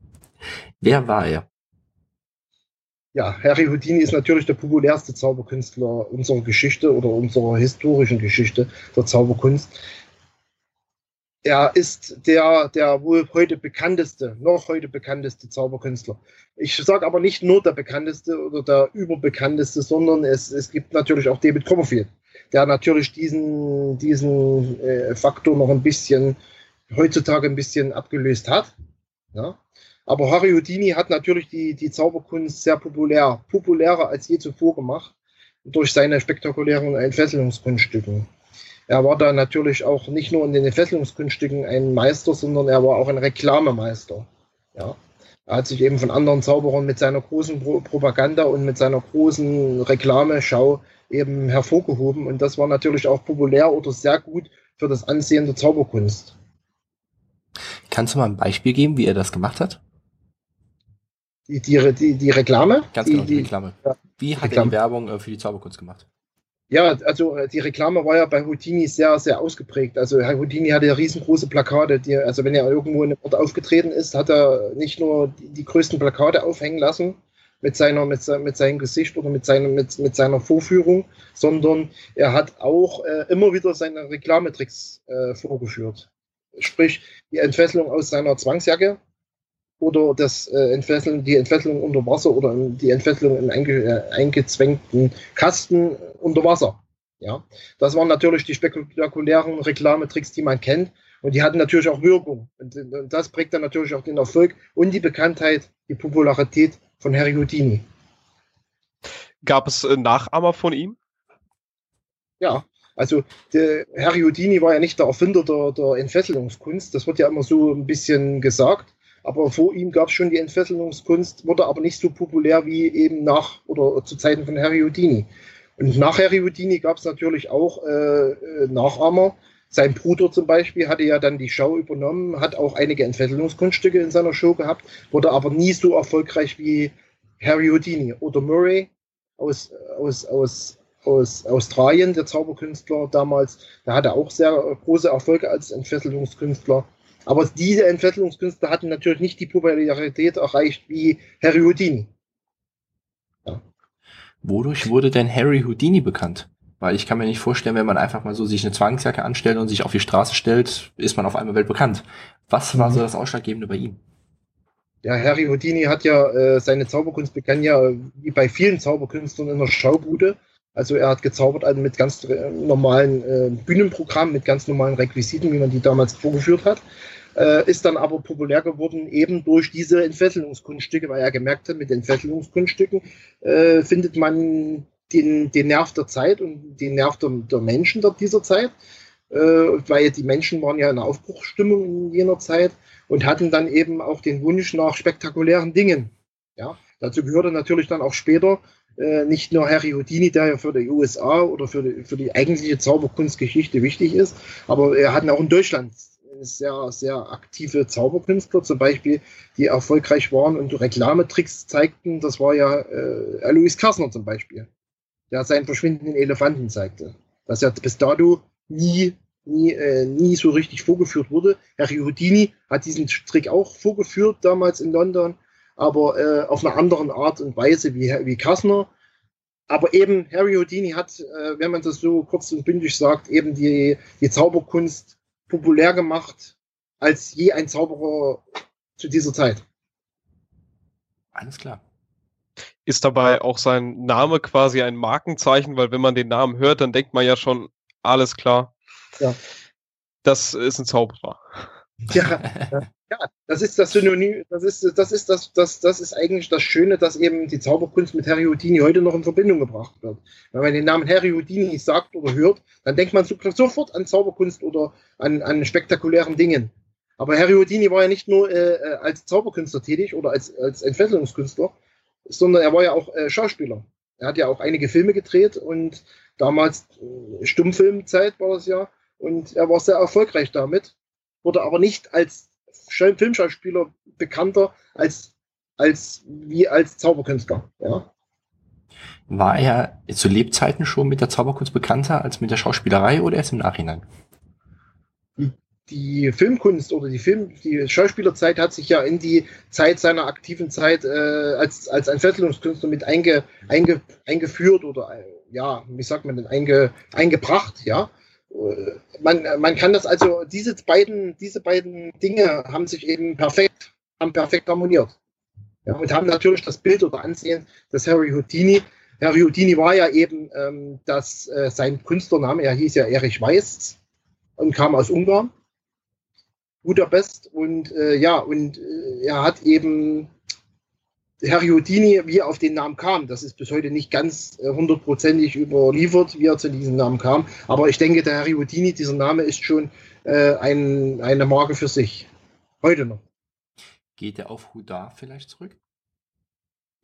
Wer war er? ja, Harry Houdini ist natürlich der populärste Zauberkünstler unserer Geschichte oder unserer historischen Geschichte der Zauberkunst. Er ist der, der wohl heute bekannteste, noch heute bekannteste Zauberkünstler. Ich sage aber nicht nur der bekannteste oder der überbekannteste, sondern es, es gibt natürlich auch David Copperfield, der natürlich diesen, diesen äh, Faktor noch ein bisschen heutzutage ein bisschen abgelöst hat. Ja? Aber Harry Houdini hat natürlich die, die Zauberkunst sehr populär, populärer als je zuvor gemacht, durch seine spektakulären Entfesselungskunststücken. Er war da natürlich auch nicht nur in den Entfesselungskunststücken ein Meister, sondern er war auch ein Reklamemeister. Ja. Er hat sich eben von anderen Zauberern mit seiner großen Pro Propaganda und mit seiner großen Reklameschau eben hervorgehoben. Und das war natürlich auch populär oder sehr gut für das Ansehen der Zauberkunst. Kannst du mal ein Beispiel geben, wie er das gemacht hat? Die, die, die, die Reklame? Ganz genau, die, die Reklame. Ja, Wie hat Reklame. er die Werbung äh, für die Zauberkunst gemacht? Ja, also äh, die Reklame war ja bei Houdini sehr, sehr ausgeprägt. Also Herr Houdini hatte ja riesengroße Plakate. Die, also wenn er irgendwo in einem Ort aufgetreten ist, hat er nicht nur die, die größten Plakate aufhängen lassen mit seiner, mit, mit seinem Gesicht oder mit, seinem, mit, mit seiner Vorführung, sondern er hat auch äh, immer wieder seine Reklametricks äh, vorgeführt. Sprich, die Entfesselung aus seiner Zwangsjacke, oder das äh, Entfesseln, die Entfesselung unter Wasser oder die Entfesselung in einge, äh, eingezwängten Kasten unter Wasser. Ja, das waren natürlich die spektakulären Reklametricks, die man kennt. Und die hatten natürlich auch Wirkung. Und, und das prägt dann natürlich auch den Erfolg und die Bekanntheit, die Popularität von Harry Houdini. Gab es äh, Nachahmer von ihm? Ja, also der Harry Houdini war ja nicht der Erfinder der, der Entfesselungskunst. Das wird ja immer so ein bisschen gesagt. Aber vor ihm gab es schon die Entfesselungskunst, wurde aber nicht so populär wie eben nach oder zu Zeiten von Harry Houdini. Und nach Harry Houdini gab es natürlich auch äh, äh, Nachahmer. Sein Bruder zum Beispiel hatte ja dann die Show übernommen, hat auch einige Entfesselungskunststücke in seiner Show gehabt, wurde aber nie so erfolgreich wie Harry Houdini oder Murray aus, aus, aus, aus Australien, der Zauberkünstler damals. Der hatte auch sehr große Erfolge als Entfesselungskünstler. Aber diese Entfesselungskünstler hatten natürlich nicht die Popularität erreicht wie Harry Houdini. Wodurch wurde denn Harry Houdini bekannt? Weil ich kann mir nicht vorstellen, wenn man einfach mal so sich eine Zwangsjacke anstellt und sich auf die Straße stellt, ist man auf einmal weltbekannt. Was war so mhm. das Ausschlaggebende bei ihm? Ja, Harry Houdini hat ja äh, seine Zauberkunst begann ja wie bei vielen Zauberkünstlern in der Schaubude. Also er hat gezaubert also mit ganz äh, normalen äh, Bühnenprogrammen, mit ganz normalen Requisiten, wie man die damals vorgeführt hat äh, ist dann aber populär geworden eben durch diese Entfesselungskunststücke, weil er gemerkt hat, mit Entfesselungskunststücken äh, findet man den, den Nerv der Zeit und den Nerv der, der Menschen der, dieser Zeit, äh, weil die Menschen waren ja in Aufbruchsstimmung in jener Zeit und hatten dann eben auch den Wunsch nach spektakulären Dingen. Ja, dazu gehörte natürlich dann auch später äh, nicht nur Harry Houdini, der ja für die USA oder für die, für die eigentliche Zauberkunstgeschichte wichtig ist, aber er hatten auch in Deutschland sehr, sehr aktive Zauberkünstler, zum Beispiel, die erfolgreich waren und Reklametricks zeigten. Das war ja äh, Louis Kassner zum Beispiel, der seinen verschwindenden Elefanten zeigte. Das ja bis dato nie, nie, äh, nie so richtig vorgeführt wurde. Harry Houdini hat diesen Trick auch vorgeführt damals in London, aber äh, auf einer anderen Art und Weise wie, wie Kassner. Aber eben Harry Houdini hat, äh, wenn man das so kurz und bündig sagt, eben die, die Zauberkunst populär gemacht als je ein Zauberer zu dieser Zeit. Alles klar. Ist dabei auch sein Name quasi ein Markenzeichen, weil wenn man den Namen hört, dann denkt man ja schon, alles klar. Ja. Das ist ein Zauberer. [laughs] Ja, ja, das ist das Synonym, das ist, das ist das, das, das ist eigentlich das Schöne, dass eben die Zauberkunst mit Harry Houdini heute noch in Verbindung gebracht wird. Wenn man den Namen Harry Houdini sagt oder hört, dann denkt man sofort an Zauberkunst oder an, an spektakulären Dingen. Aber Harry Houdini war ja nicht nur äh, äh, als Zauberkünstler tätig oder als, als Entfesselungskünstler, sondern er war ja auch äh, Schauspieler. Er hat ja auch einige Filme gedreht und damals äh, Stummfilmzeit war das ja und er war sehr erfolgreich damit wurde aber nicht als Filmschauspieler bekannter als, als wie als Zauberkünstler. Ja. War er zu Lebzeiten schon mit der Zauberkunst bekannter als mit der Schauspielerei oder erst im Nachhinein? Die Filmkunst oder die Film, die Schauspielerzeit hat sich ja in die Zeit seiner aktiven Zeit äh, als, als Entfesselungskünstler mit einge, einge, eingeführt oder äh, ja, wie sagt man denn, einge, eingebracht, ja man, man kann das also, diese beiden, diese beiden Dinge haben sich eben perfekt, haben perfekt harmoniert. Ja, und haben natürlich das Bild oder Ansehen des Harry Houdini. Harry Houdini war ja eben ähm, das, äh, sein Künstlername, er hieß ja Erich Weiß und kam aus Ungarn, Budapest und äh, ja, und äh, er hat eben Harry Houdini, wie er auf den Namen kam, das ist bis heute nicht ganz äh, hundertprozentig überliefert, wie er zu diesem Namen kam. Aber ich denke, der Harry Houdini, dieser Name ist schon äh, ein, eine Marke für sich. Heute noch. Geht er auf Huda vielleicht zurück?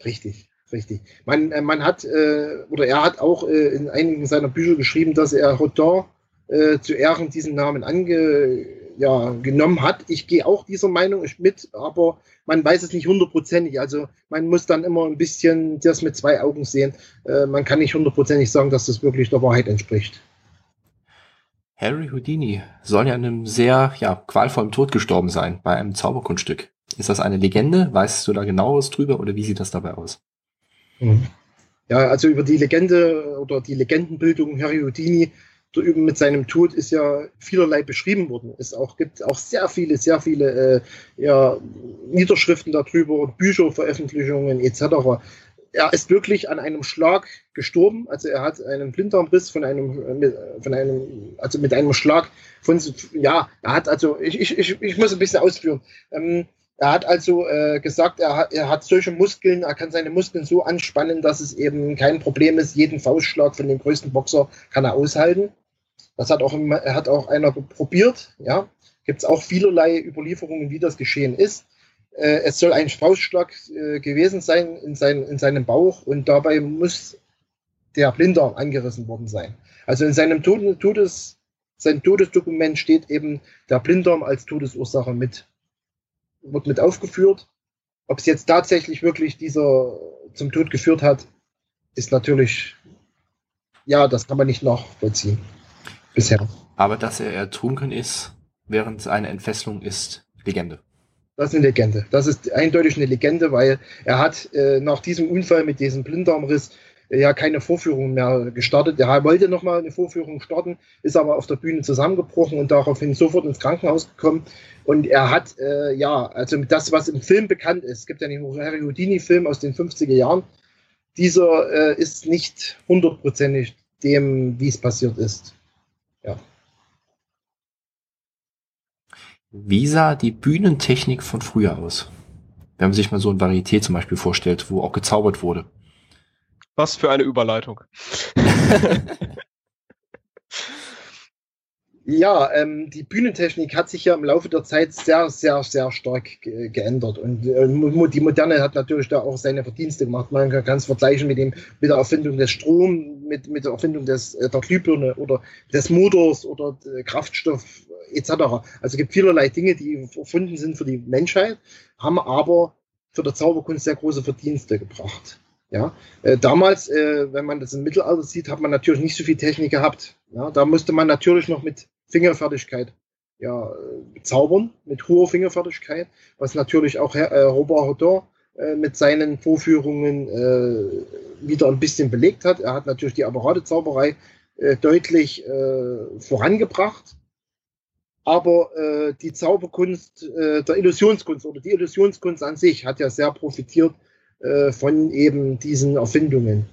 Richtig, richtig. Man, äh, man hat, äh, oder er hat auch äh, in einigen seiner Bücher geschrieben, dass er Houdin äh, zu Ehren diesen Namen ange ja, genommen hat. Ich gehe auch dieser Meinung mit, aber man weiß es nicht hundertprozentig. Also man muss dann immer ein bisschen das mit zwei Augen sehen. Äh, man kann nicht hundertprozentig sagen, dass das wirklich der Wahrheit entspricht. Harry Houdini soll ja an einem sehr ja, qualvollen Tod gestorben sein bei einem Zauberkunststück. Ist das eine Legende? Weißt du da genaueres drüber oder wie sieht das dabei aus? Mhm. Ja, also über die Legende oder die Legendenbildung Harry Houdini mit seinem Tod ist ja vielerlei beschrieben worden. Es auch, gibt auch sehr viele, sehr viele äh, ja, Niederschriften darüber und Bücherveröffentlichungen etc. Er ist wirklich an einem Schlag gestorben. Also er hat einen Blinddarmriss von einem, von einem, also mit einem Schlag von, ja, er hat also, ich, ich, ich, ich muss ein bisschen ausführen. Ähm, er hat also äh, gesagt, er hat, er hat solche Muskeln, er kann seine Muskeln so anspannen, dass es eben kein Problem ist. Jeden Faustschlag von dem größten Boxer kann er aushalten. Das hat auch, hat auch einer probiert. Ja, gibt es auch vielerlei Überlieferungen, wie das geschehen ist. Äh, es soll ein Faustschlag äh, gewesen sein in, sein, in seinem Bauch und dabei muss der Blinddarm angerissen worden sein. Also in seinem Todes, sein Todesdokument steht eben der Blinddarm als Todesursache mit, wird mit aufgeführt. Ob es jetzt tatsächlich wirklich dieser zum Tod geführt hat, ist natürlich, ja, das kann man nicht nachvollziehen. Bisher. Aber dass er ertrunken ist, während seiner Entfesselung ist Legende. Das ist eine Legende. Das ist eindeutig eine Legende, weil er hat äh, nach diesem Unfall mit diesem Blinddarmriss ja keine Vorführung mehr gestartet. Er wollte nochmal eine Vorführung starten, ist aber auf der Bühne zusammengebrochen und daraufhin sofort ins Krankenhaus gekommen. Und er hat, äh, ja, also das, was im Film bekannt ist, es gibt ja den Harry Houdini-Film aus den 50er Jahren, dieser äh, ist nicht hundertprozentig dem, wie es passiert ist. Ja. Wie sah die Bühnentechnik von früher aus? Wenn man sich mal so ein Varieté zum Beispiel vorstellt, wo auch gezaubert wurde. Was für eine Überleitung. [laughs] Ja, ähm, die Bühnentechnik hat sich ja im Laufe der Zeit sehr, sehr, sehr stark ge geändert. Und äh, die Moderne hat natürlich da auch seine Verdienste gemacht. Man kann es vergleichen mit, dem, mit der Erfindung des Strom, mit, mit der Erfindung des, äh, der Glühbirne oder des Motors oder äh, Kraftstoff etc. Also es gibt vielerlei Dinge, die erfunden sind für die Menschheit, haben aber für der Zauberkunst sehr große Verdienste gebracht. Ja, äh, damals, äh, wenn man das im Mittelalter sieht, hat man natürlich nicht so viel Technik gehabt. Ja, da musste man natürlich noch mit Fingerfertigkeit ja, zaubern, mit hoher Fingerfertigkeit, was natürlich auch Herr, äh, Robert Houdin äh, mit seinen Vorführungen äh, wieder ein bisschen belegt hat. Er hat natürlich die Apparatezauberei äh, deutlich äh, vorangebracht, aber äh, die Zauberkunst äh, der Illusionskunst oder die Illusionskunst an sich hat ja sehr profitiert äh, von eben diesen Erfindungen.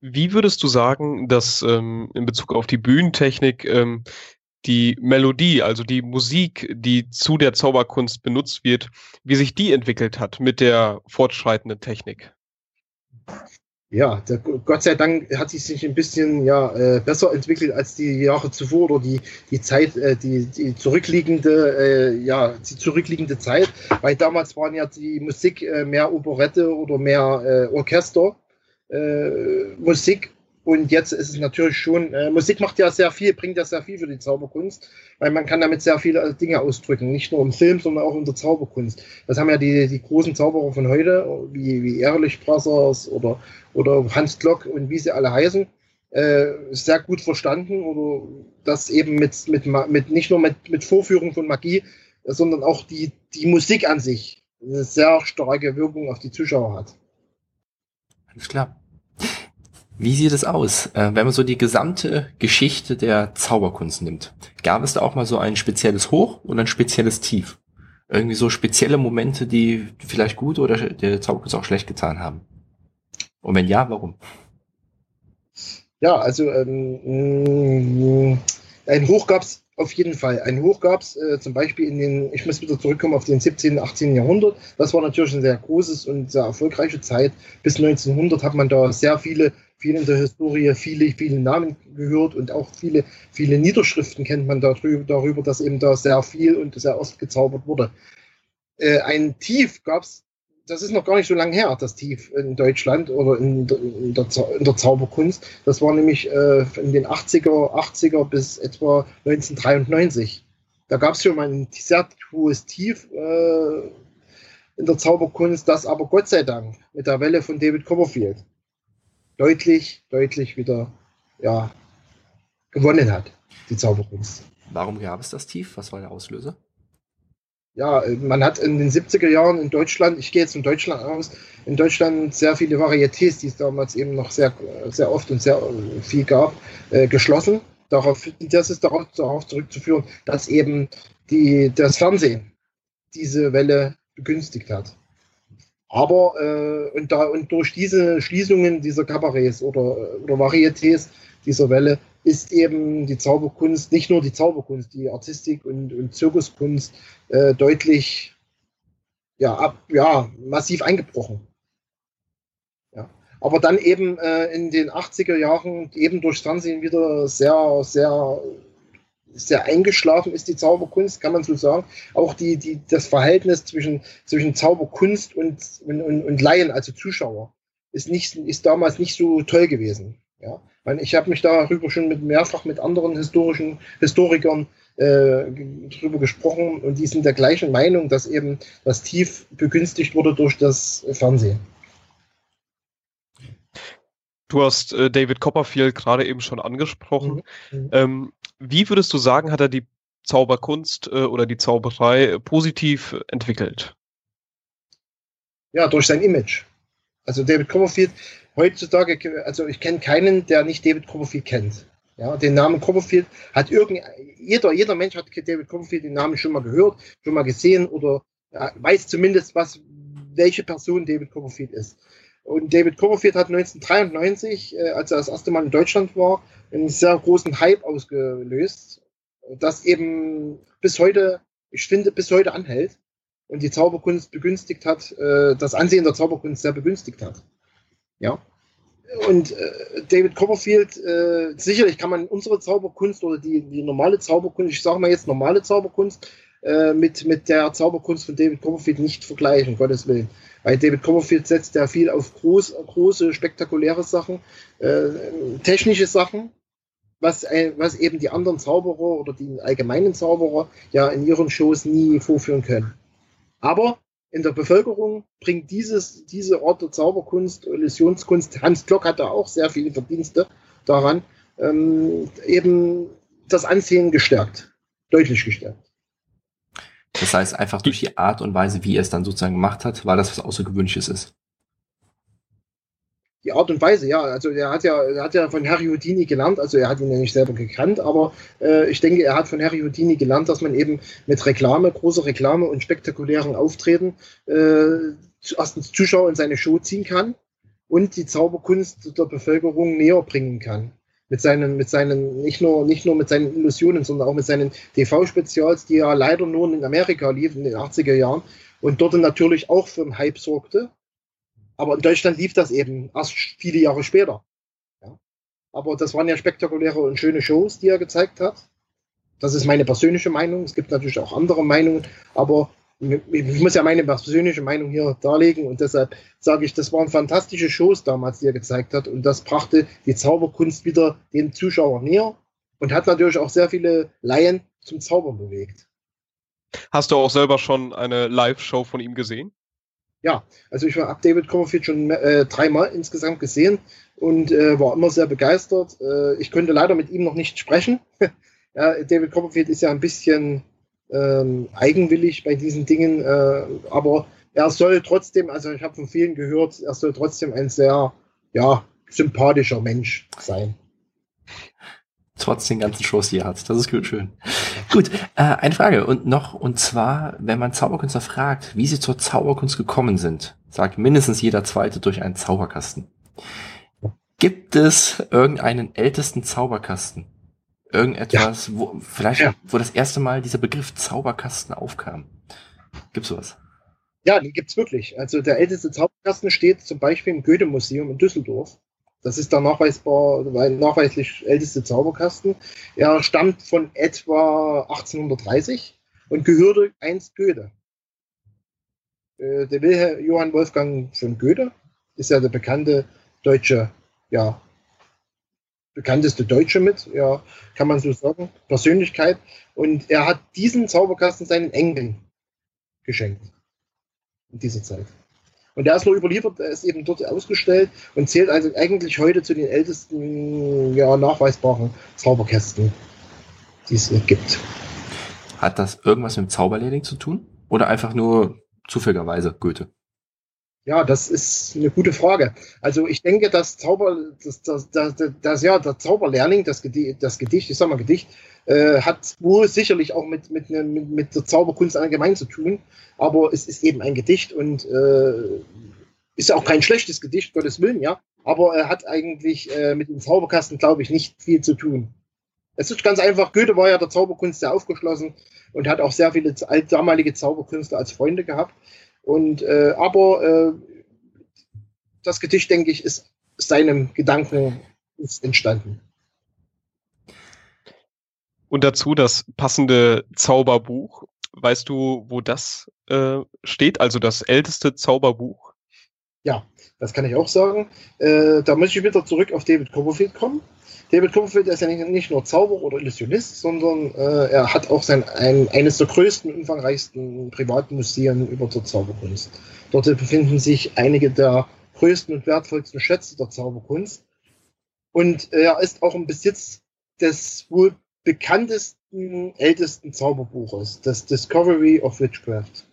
Wie würdest du sagen, dass ähm, in Bezug auf die Bühnentechnik ähm, die Melodie, also die Musik, die zu der Zauberkunst benutzt wird, wie sich die entwickelt hat mit der fortschreitenden Technik? Ja, der, Gott sei Dank hat sie sich ein bisschen ja, äh, besser entwickelt als die Jahre zuvor oder die, die Zeit, äh, die, die zurückliegende, äh, ja, die zurückliegende Zeit, weil damals waren ja die Musik äh, mehr Operette oder mehr äh, Orchester äh, Musik. Und jetzt ist es natürlich schon, äh, Musik macht ja sehr viel, bringt ja sehr viel für die Zauberkunst, weil man kann damit sehr viele Dinge ausdrücken, nicht nur im Film, sondern auch in der Zauberkunst. Das haben ja die, die großen Zauberer von heute, wie, wie Ehrlich Brothers oder, oder Hans Glock und wie sie alle heißen, äh, sehr gut verstanden oder das eben mit, mit, mit nicht nur mit, mit Vorführung von Magie, sondern auch die, die Musik an sich eine sehr starke Wirkung auf die Zuschauer hat. Alles klar. Wie sieht es aus, äh, wenn man so die gesamte Geschichte der Zauberkunst nimmt? Gab es da auch mal so ein spezielles Hoch und ein spezielles Tief? Irgendwie so spezielle Momente, die vielleicht gut oder der Zauberkunst auch schlecht getan haben? Und wenn ja, warum? Ja, also ähm, ein Hoch gab es auf jeden Fall. Ein Hoch gab es äh, zum Beispiel in den, ich muss wieder zurückkommen auf den 17., 18. Jahrhundert. Das war natürlich eine sehr großes und sehr erfolgreiche Zeit. Bis 1900 hat man da sehr viele viel in der Historie viele, viele Namen gehört und auch viele, viele Niederschriften kennt man darüber, darüber dass eben da sehr viel und sehr oft gezaubert wurde. Äh, ein Tief gab es, das ist noch gar nicht so lange her, das Tief in Deutschland oder in der, in der, in der Zauberkunst. Das war nämlich äh, in den 80er, 80er bis etwa 1993. Da gab es schon mal ein sehr hohes Tief äh, in der Zauberkunst, das aber Gott sei Dank mit der Welle von David Copperfield deutlich, deutlich wieder ja, gewonnen hat, die Zauberkunst. Warum gab es das Tief? Was war der Auslöser? Ja, man hat in den 70er Jahren in Deutschland, ich gehe jetzt von Deutschland aus, in Deutschland sehr viele Varietés, die es damals eben noch sehr, sehr oft und sehr viel gab, äh, geschlossen. Darauf, das ist darauf, darauf zurückzuführen, dass eben die, das Fernsehen diese Welle begünstigt hat. Aber äh, und, da, und durch diese Schließungen dieser Kabarets oder, oder Varietés dieser Welle ist eben die Zauberkunst, nicht nur die Zauberkunst, die Artistik und, und Zirkuskunst äh, deutlich ja, ab, ja, massiv eingebrochen. Ja. Aber dann eben äh, in den 80er Jahren eben durch Fernsehen wieder sehr, sehr sehr eingeschlafen ist, die Zauberkunst, kann man so sagen. Auch die, die, das Verhältnis zwischen, zwischen Zauberkunst und, und, und, und Laien, also Zuschauer. ist, nicht, ist damals nicht so toll gewesen. Ja? Ich habe mich darüber schon mit, mehrfach mit anderen historischen Historikern äh, drüber gesprochen und die sind der gleichen Meinung, dass eben das Tief begünstigt wurde durch das Fernsehen. Du hast äh, David Copperfield gerade eben schon angesprochen. Mhm. mhm. Ähm, wie würdest du sagen, hat er die Zauberkunst äh, oder die Zauberei positiv entwickelt? Ja, durch sein Image. Also David Copperfield, heutzutage, also ich kenne keinen, der nicht David Copperfield kennt. Ja, den Namen Copperfield hat jeder, jeder Mensch hat David Copperfield den Namen schon mal gehört, schon mal gesehen oder weiß zumindest, was, welche Person David Copperfield ist. Und David Copperfield hat 1993, äh, als er das erste Mal in Deutschland war, einen sehr großen Hype ausgelöst, das eben bis heute, ich finde, bis heute anhält und die Zauberkunst begünstigt hat, äh, das Ansehen der Zauberkunst sehr begünstigt hat. Ja. Und äh, David Copperfield, äh, sicherlich kann man unsere Zauberkunst oder die, die normale Zauberkunst, ich sage mal jetzt normale Zauberkunst, äh, mit, mit der Zauberkunst von David Copperfield nicht vergleichen, Gottes Willen. Weil David Copperfield setzt ja viel auf groß, große, spektakuläre Sachen, äh, technische Sachen, was, äh, was eben die anderen Zauberer oder die allgemeinen Zauberer ja in ihren Shows nie vorführen können. Aber in der Bevölkerung bringt dieses, diese Art der Zauberkunst, Illusionskunst, Hans Klock hat da auch sehr viele Verdienste daran, ähm, eben das Ansehen gestärkt, deutlich gestärkt. Das heißt, einfach durch die Art und Weise, wie er es dann sozusagen gemacht hat, weil das was Außergewöhnliches ist. Die Art und Weise, ja. Also er hat ja, er hat ja von Harry Houdini gelernt, also er hat ihn ja nicht selber gekannt, aber äh, ich denke, er hat von Harry Houdini gelernt, dass man eben mit Reklame, großer Reklame und spektakulären Auftreten äh, erstens Zuschauer in seine Show ziehen kann und die Zauberkunst der Bevölkerung näher bringen kann mit seinen, mit seinen, nicht nur, nicht nur mit seinen Illusionen, sondern auch mit seinen TV-Spezials, die ja leider nur in Amerika liefen in den 80er Jahren und dort natürlich auch für einen Hype sorgte. Aber in Deutschland lief das eben erst viele Jahre später. Ja. Aber das waren ja spektakuläre und schöne Shows, die er gezeigt hat. Das ist meine persönliche Meinung. Es gibt natürlich auch andere Meinungen, aber ich muss ja meine persönliche Meinung hier darlegen und deshalb sage ich, das waren fantastische Shows damals, die er gezeigt hat und das brachte die Zauberkunst wieder den Zuschauer näher und hat natürlich auch sehr viele Laien zum Zaubern bewegt. Hast du auch selber schon eine Live-Show von ihm gesehen? Ja, also ich habe David Copperfield schon äh, dreimal insgesamt gesehen und äh, war immer sehr begeistert. Äh, ich konnte leider mit ihm noch nicht sprechen. [laughs] ja, David Copperfield ist ja ein bisschen ähm, eigenwillig bei diesen Dingen, äh, aber er soll trotzdem, also ich habe von vielen gehört, er soll trotzdem ein sehr, ja, sympathischer Mensch sein. Trotz den ganzen Shows, die er hat. Das ist gut, schön. Gut, äh, eine Frage und noch, und zwar, wenn man Zauberkünstler fragt, wie sie zur Zauberkunst gekommen sind, sagt mindestens jeder Zweite durch einen Zauberkasten. Gibt es irgendeinen ältesten Zauberkasten? Irgendetwas, ja. wo vielleicht, ja. wo das erste Mal dieser Begriff Zauberkasten aufkam. Gibt's sowas? Ja, die gibt's wirklich. Also der älteste Zauberkasten steht zum Beispiel im Goethe-Museum in Düsseldorf. Das ist der nachweisbar, nachweislich älteste Zauberkasten. Er stammt von etwa 1830 und gehörte einst Goethe. Äh, der Wilhelm Johann Wolfgang von Goethe ist ja der bekannte deutsche ja, bekannteste Deutsche mit, ja, kann man so sagen, Persönlichkeit. Und er hat diesen Zauberkasten seinen Enkeln geschenkt. In dieser Zeit. Und der ist nur überliefert, er ist eben dort ausgestellt und zählt also eigentlich heute zu den ältesten, ja, nachweisbaren Zauberkästen, die es gibt. Hat das irgendwas mit dem Zauberlehrling zu tun? Oder einfach nur zufälligerweise Goethe? Ja, das ist eine gute Frage. Also ich denke, dass Zauber, das, das, das, das ja, der Zauberlehrling, das Gedicht, das Gedicht, ich sag mal Gedicht, äh, hat wohl sicherlich auch mit, mit, mit, mit der Zauberkunst allgemein zu tun, aber es ist eben ein Gedicht und äh, ist ja auch kein schlechtes Gedicht, Gottes Willen, ja, aber er hat eigentlich äh, mit dem Zauberkasten, glaube ich, nicht viel zu tun. Es ist ganz einfach, Goethe war ja der Zauberkunst sehr aufgeschlossen und hat auch sehr viele damalige Zauberkünstler als Freunde gehabt. Und äh, aber äh, das Gedicht, denke ich, ist seinem Gedanken entstanden. Und dazu das passende Zauberbuch. Weißt du, wo das äh, steht? Also das älteste Zauberbuch? Ja, Das kann ich auch sagen. Äh, da muss ich wieder zurück auf David Copperfield kommen. David Copperfield ist ja nicht, nicht nur Zauberer oder Illusionist, sondern äh, er hat auch sein, ein, eines der größten, umfangreichsten Privatmuseen über der Zauberkunst. Dort befinden sich einige der größten und wertvollsten Schätze der Zauberkunst. Und er ist auch im Besitz des wohl bekanntesten, ältesten Zauberbuches, das Discovery of Witchcraft.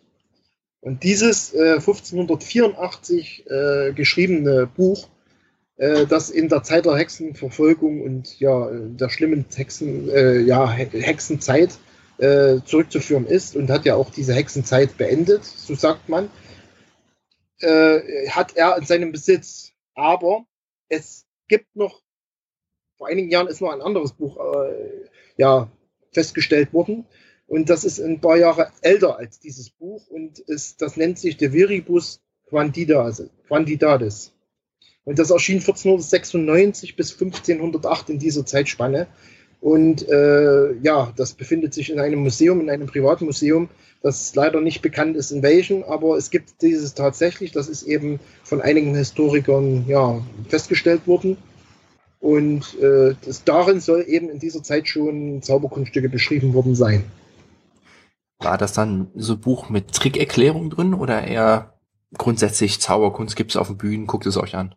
Und dieses äh, 1584 äh, geschriebene Buch, äh, das in der Zeit der Hexenverfolgung und ja, der schlimmen Hexen, äh, ja, Hexenzeit äh, zurückzuführen ist und hat ja auch diese Hexenzeit beendet, so sagt man, äh, hat er in seinem Besitz. Aber es gibt noch, vor einigen Jahren ist noch ein anderes Buch ja, festgestellt worden, und das ist ein paar Jahre älter als dieses Buch und ist, das nennt sich De Viribus Quantidades. Und das erschien 1496 bis 1508 in dieser Zeitspanne. Und äh, ja, das befindet sich in einem Museum, in einem Privatmuseum, das leider nicht bekannt ist in welchem, aber es gibt dieses tatsächlich, das ist eben von einigen Historikern ja, festgestellt worden. Und äh, das, darin soll eben in dieser Zeit schon Zauberkunststücke beschrieben worden sein. War das dann so ein Buch mit Trickerklärung drin oder eher grundsätzlich Zauberkunst gibt es auf den Bühnen, guckt es euch an?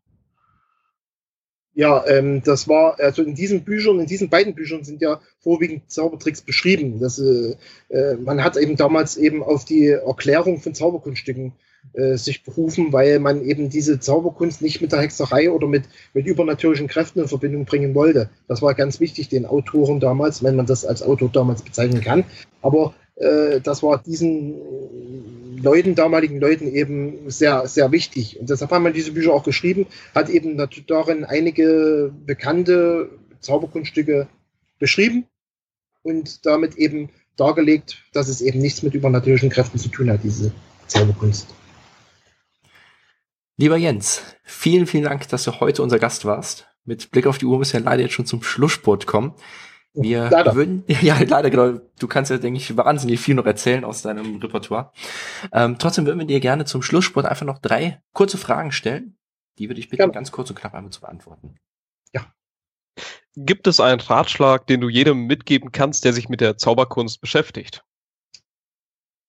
Ja, ähm, das war, also in diesen Büchern, in diesen beiden Büchern sind ja vorwiegend Zaubertricks beschrieben. Das, äh, äh, man hat eben damals eben auf die Erklärung von Zauberkunststücken äh, sich berufen, weil man eben diese Zauberkunst nicht mit der Hexerei oder mit, mit übernatürlichen Kräften in Verbindung bringen wollte. Das war ganz wichtig den Autoren damals, wenn man das als Autor damals bezeichnen kann. Aber äh, das war diesen Leuten, damaligen Leuten eben sehr, sehr wichtig. Und deshalb haben wir diese Bücher auch geschrieben, hat eben darin einige bekannte Zauberkunststücke beschrieben und damit eben dargelegt, dass es eben nichts mit übernatürlichen Kräften zu tun hat, diese Zauberkunst. Lieber Jens, vielen, vielen Dank, dass du heute unser Gast warst. Mit Blick auf die Uhr müssen wir leider jetzt schon zum Schlusssport kommen. Wir [laughs] leider. würden, [laughs] ja, leider, genau. Du kannst ja, denke ich, wahnsinnig viel noch erzählen aus deinem Repertoire. Ähm, trotzdem würden wir dir gerne zum Schlusssport einfach noch drei kurze Fragen stellen. Die würde ich bitten, ja. ganz kurz und knapp einmal zu beantworten. Ja. Gibt es einen Ratschlag, den du jedem mitgeben kannst, der sich mit der Zauberkunst beschäftigt?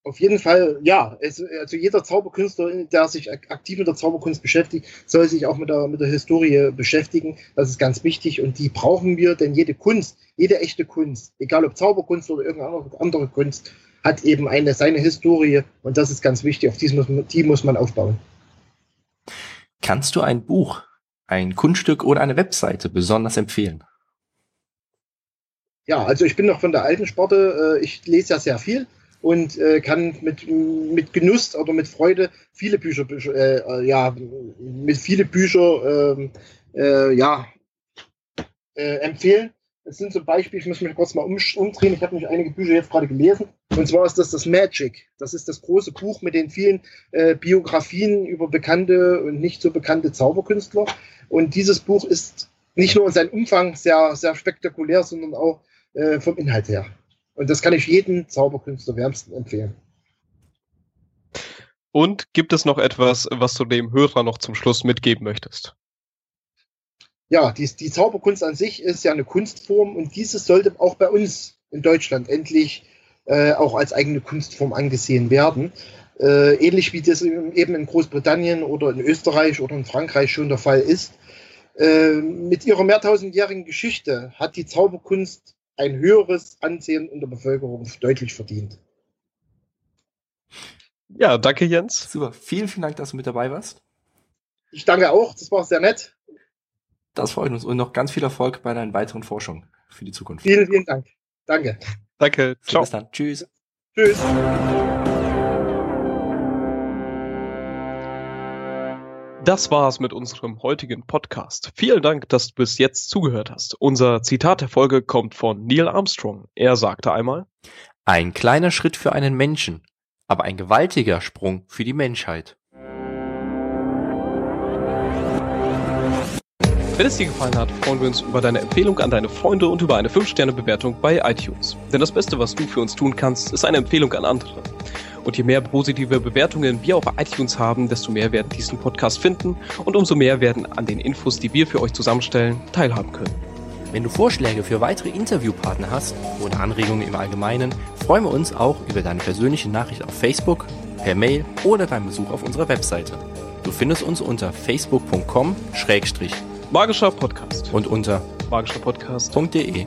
Auf jeden Fall, ja. Es, also jeder Zauberkünstler, der sich aktiv mit der Zauberkunst beschäftigt, soll sich auch mit der, mit der Historie beschäftigen. Das ist ganz wichtig und die brauchen wir, denn jede Kunst, jede echte Kunst, egal ob Zauberkunst oder irgendeine andere Kunst, hat eben eine seine Historie und das ist ganz wichtig. Auf die muss, die muss man aufbauen. Kannst du ein Buch, ein Kunststück oder eine Webseite besonders empfehlen? Ja, also ich bin noch von der alten Sparte. Äh, ich lese ja sehr viel und äh, kann mit, mit Genuss oder mit Freude viele Bücher, äh, äh, ja, mit viele Bücher ähm, äh, ja, äh, empfehlen. Es sind zum Beispiel, ich muss mich kurz mal um, umdrehen, ich habe nämlich einige Bücher jetzt gerade gelesen. Und zwar ist das das Magic. Das ist das große Buch mit den vielen äh, Biografien über bekannte und nicht so bekannte Zauberkünstler. Und dieses Buch ist nicht nur in seinem Umfang sehr, sehr spektakulär, sondern auch äh, vom Inhalt her. Und das kann ich jedem Zauberkünstler wärmsten empfehlen. Und gibt es noch etwas, was du dem Hörer noch zum Schluss mitgeben möchtest? Ja, die, die Zauberkunst an sich ist ja eine Kunstform und dieses sollte auch bei uns in Deutschland endlich äh, auch als eigene Kunstform angesehen werden. Äh, ähnlich wie das eben in Großbritannien oder in Österreich oder in Frankreich schon der Fall ist. Äh, mit ihrer mehrtausendjährigen Geschichte hat die Zauberkunst ein höheres Ansehen in der Bevölkerung deutlich verdient. Ja, danke Jens. Super, vielen, vielen Dank, dass du mit dabei warst. Ich danke auch, das war sehr nett. Das freut uns und noch ganz viel Erfolg bei deinen weiteren Forschungen für die Zukunft. Vielen, vielen Dank. Danke. Danke. Ciao. Bis dann. Tschüss. Tschüss. Das war's mit unserem heutigen Podcast. Vielen Dank, dass du bis jetzt zugehört hast. Unser Zitat der Folge kommt von Neil Armstrong. Er sagte einmal, ein kleiner Schritt für einen Menschen, aber ein gewaltiger Sprung für die Menschheit. Wenn es dir gefallen hat, freuen wir uns über deine Empfehlung an deine Freunde und über eine 5-Sterne-Bewertung bei iTunes. Denn das Beste, was du für uns tun kannst, ist eine Empfehlung an andere. Und je mehr positive Bewertungen wir auf iTunes haben, desto mehr werden diesen Podcast finden und umso mehr werden an den Infos, die wir für euch zusammenstellen, teilhaben können. Wenn du Vorschläge für weitere Interviewpartner hast oder Anregungen im Allgemeinen, freuen wir uns auch über deine persönliche Nachricht auf Facebook, per Mail oder beim Besuch auf unserer Webseite. Du findest uns unter facebook.com Magischer Podcast und unter magischerpodcast.de.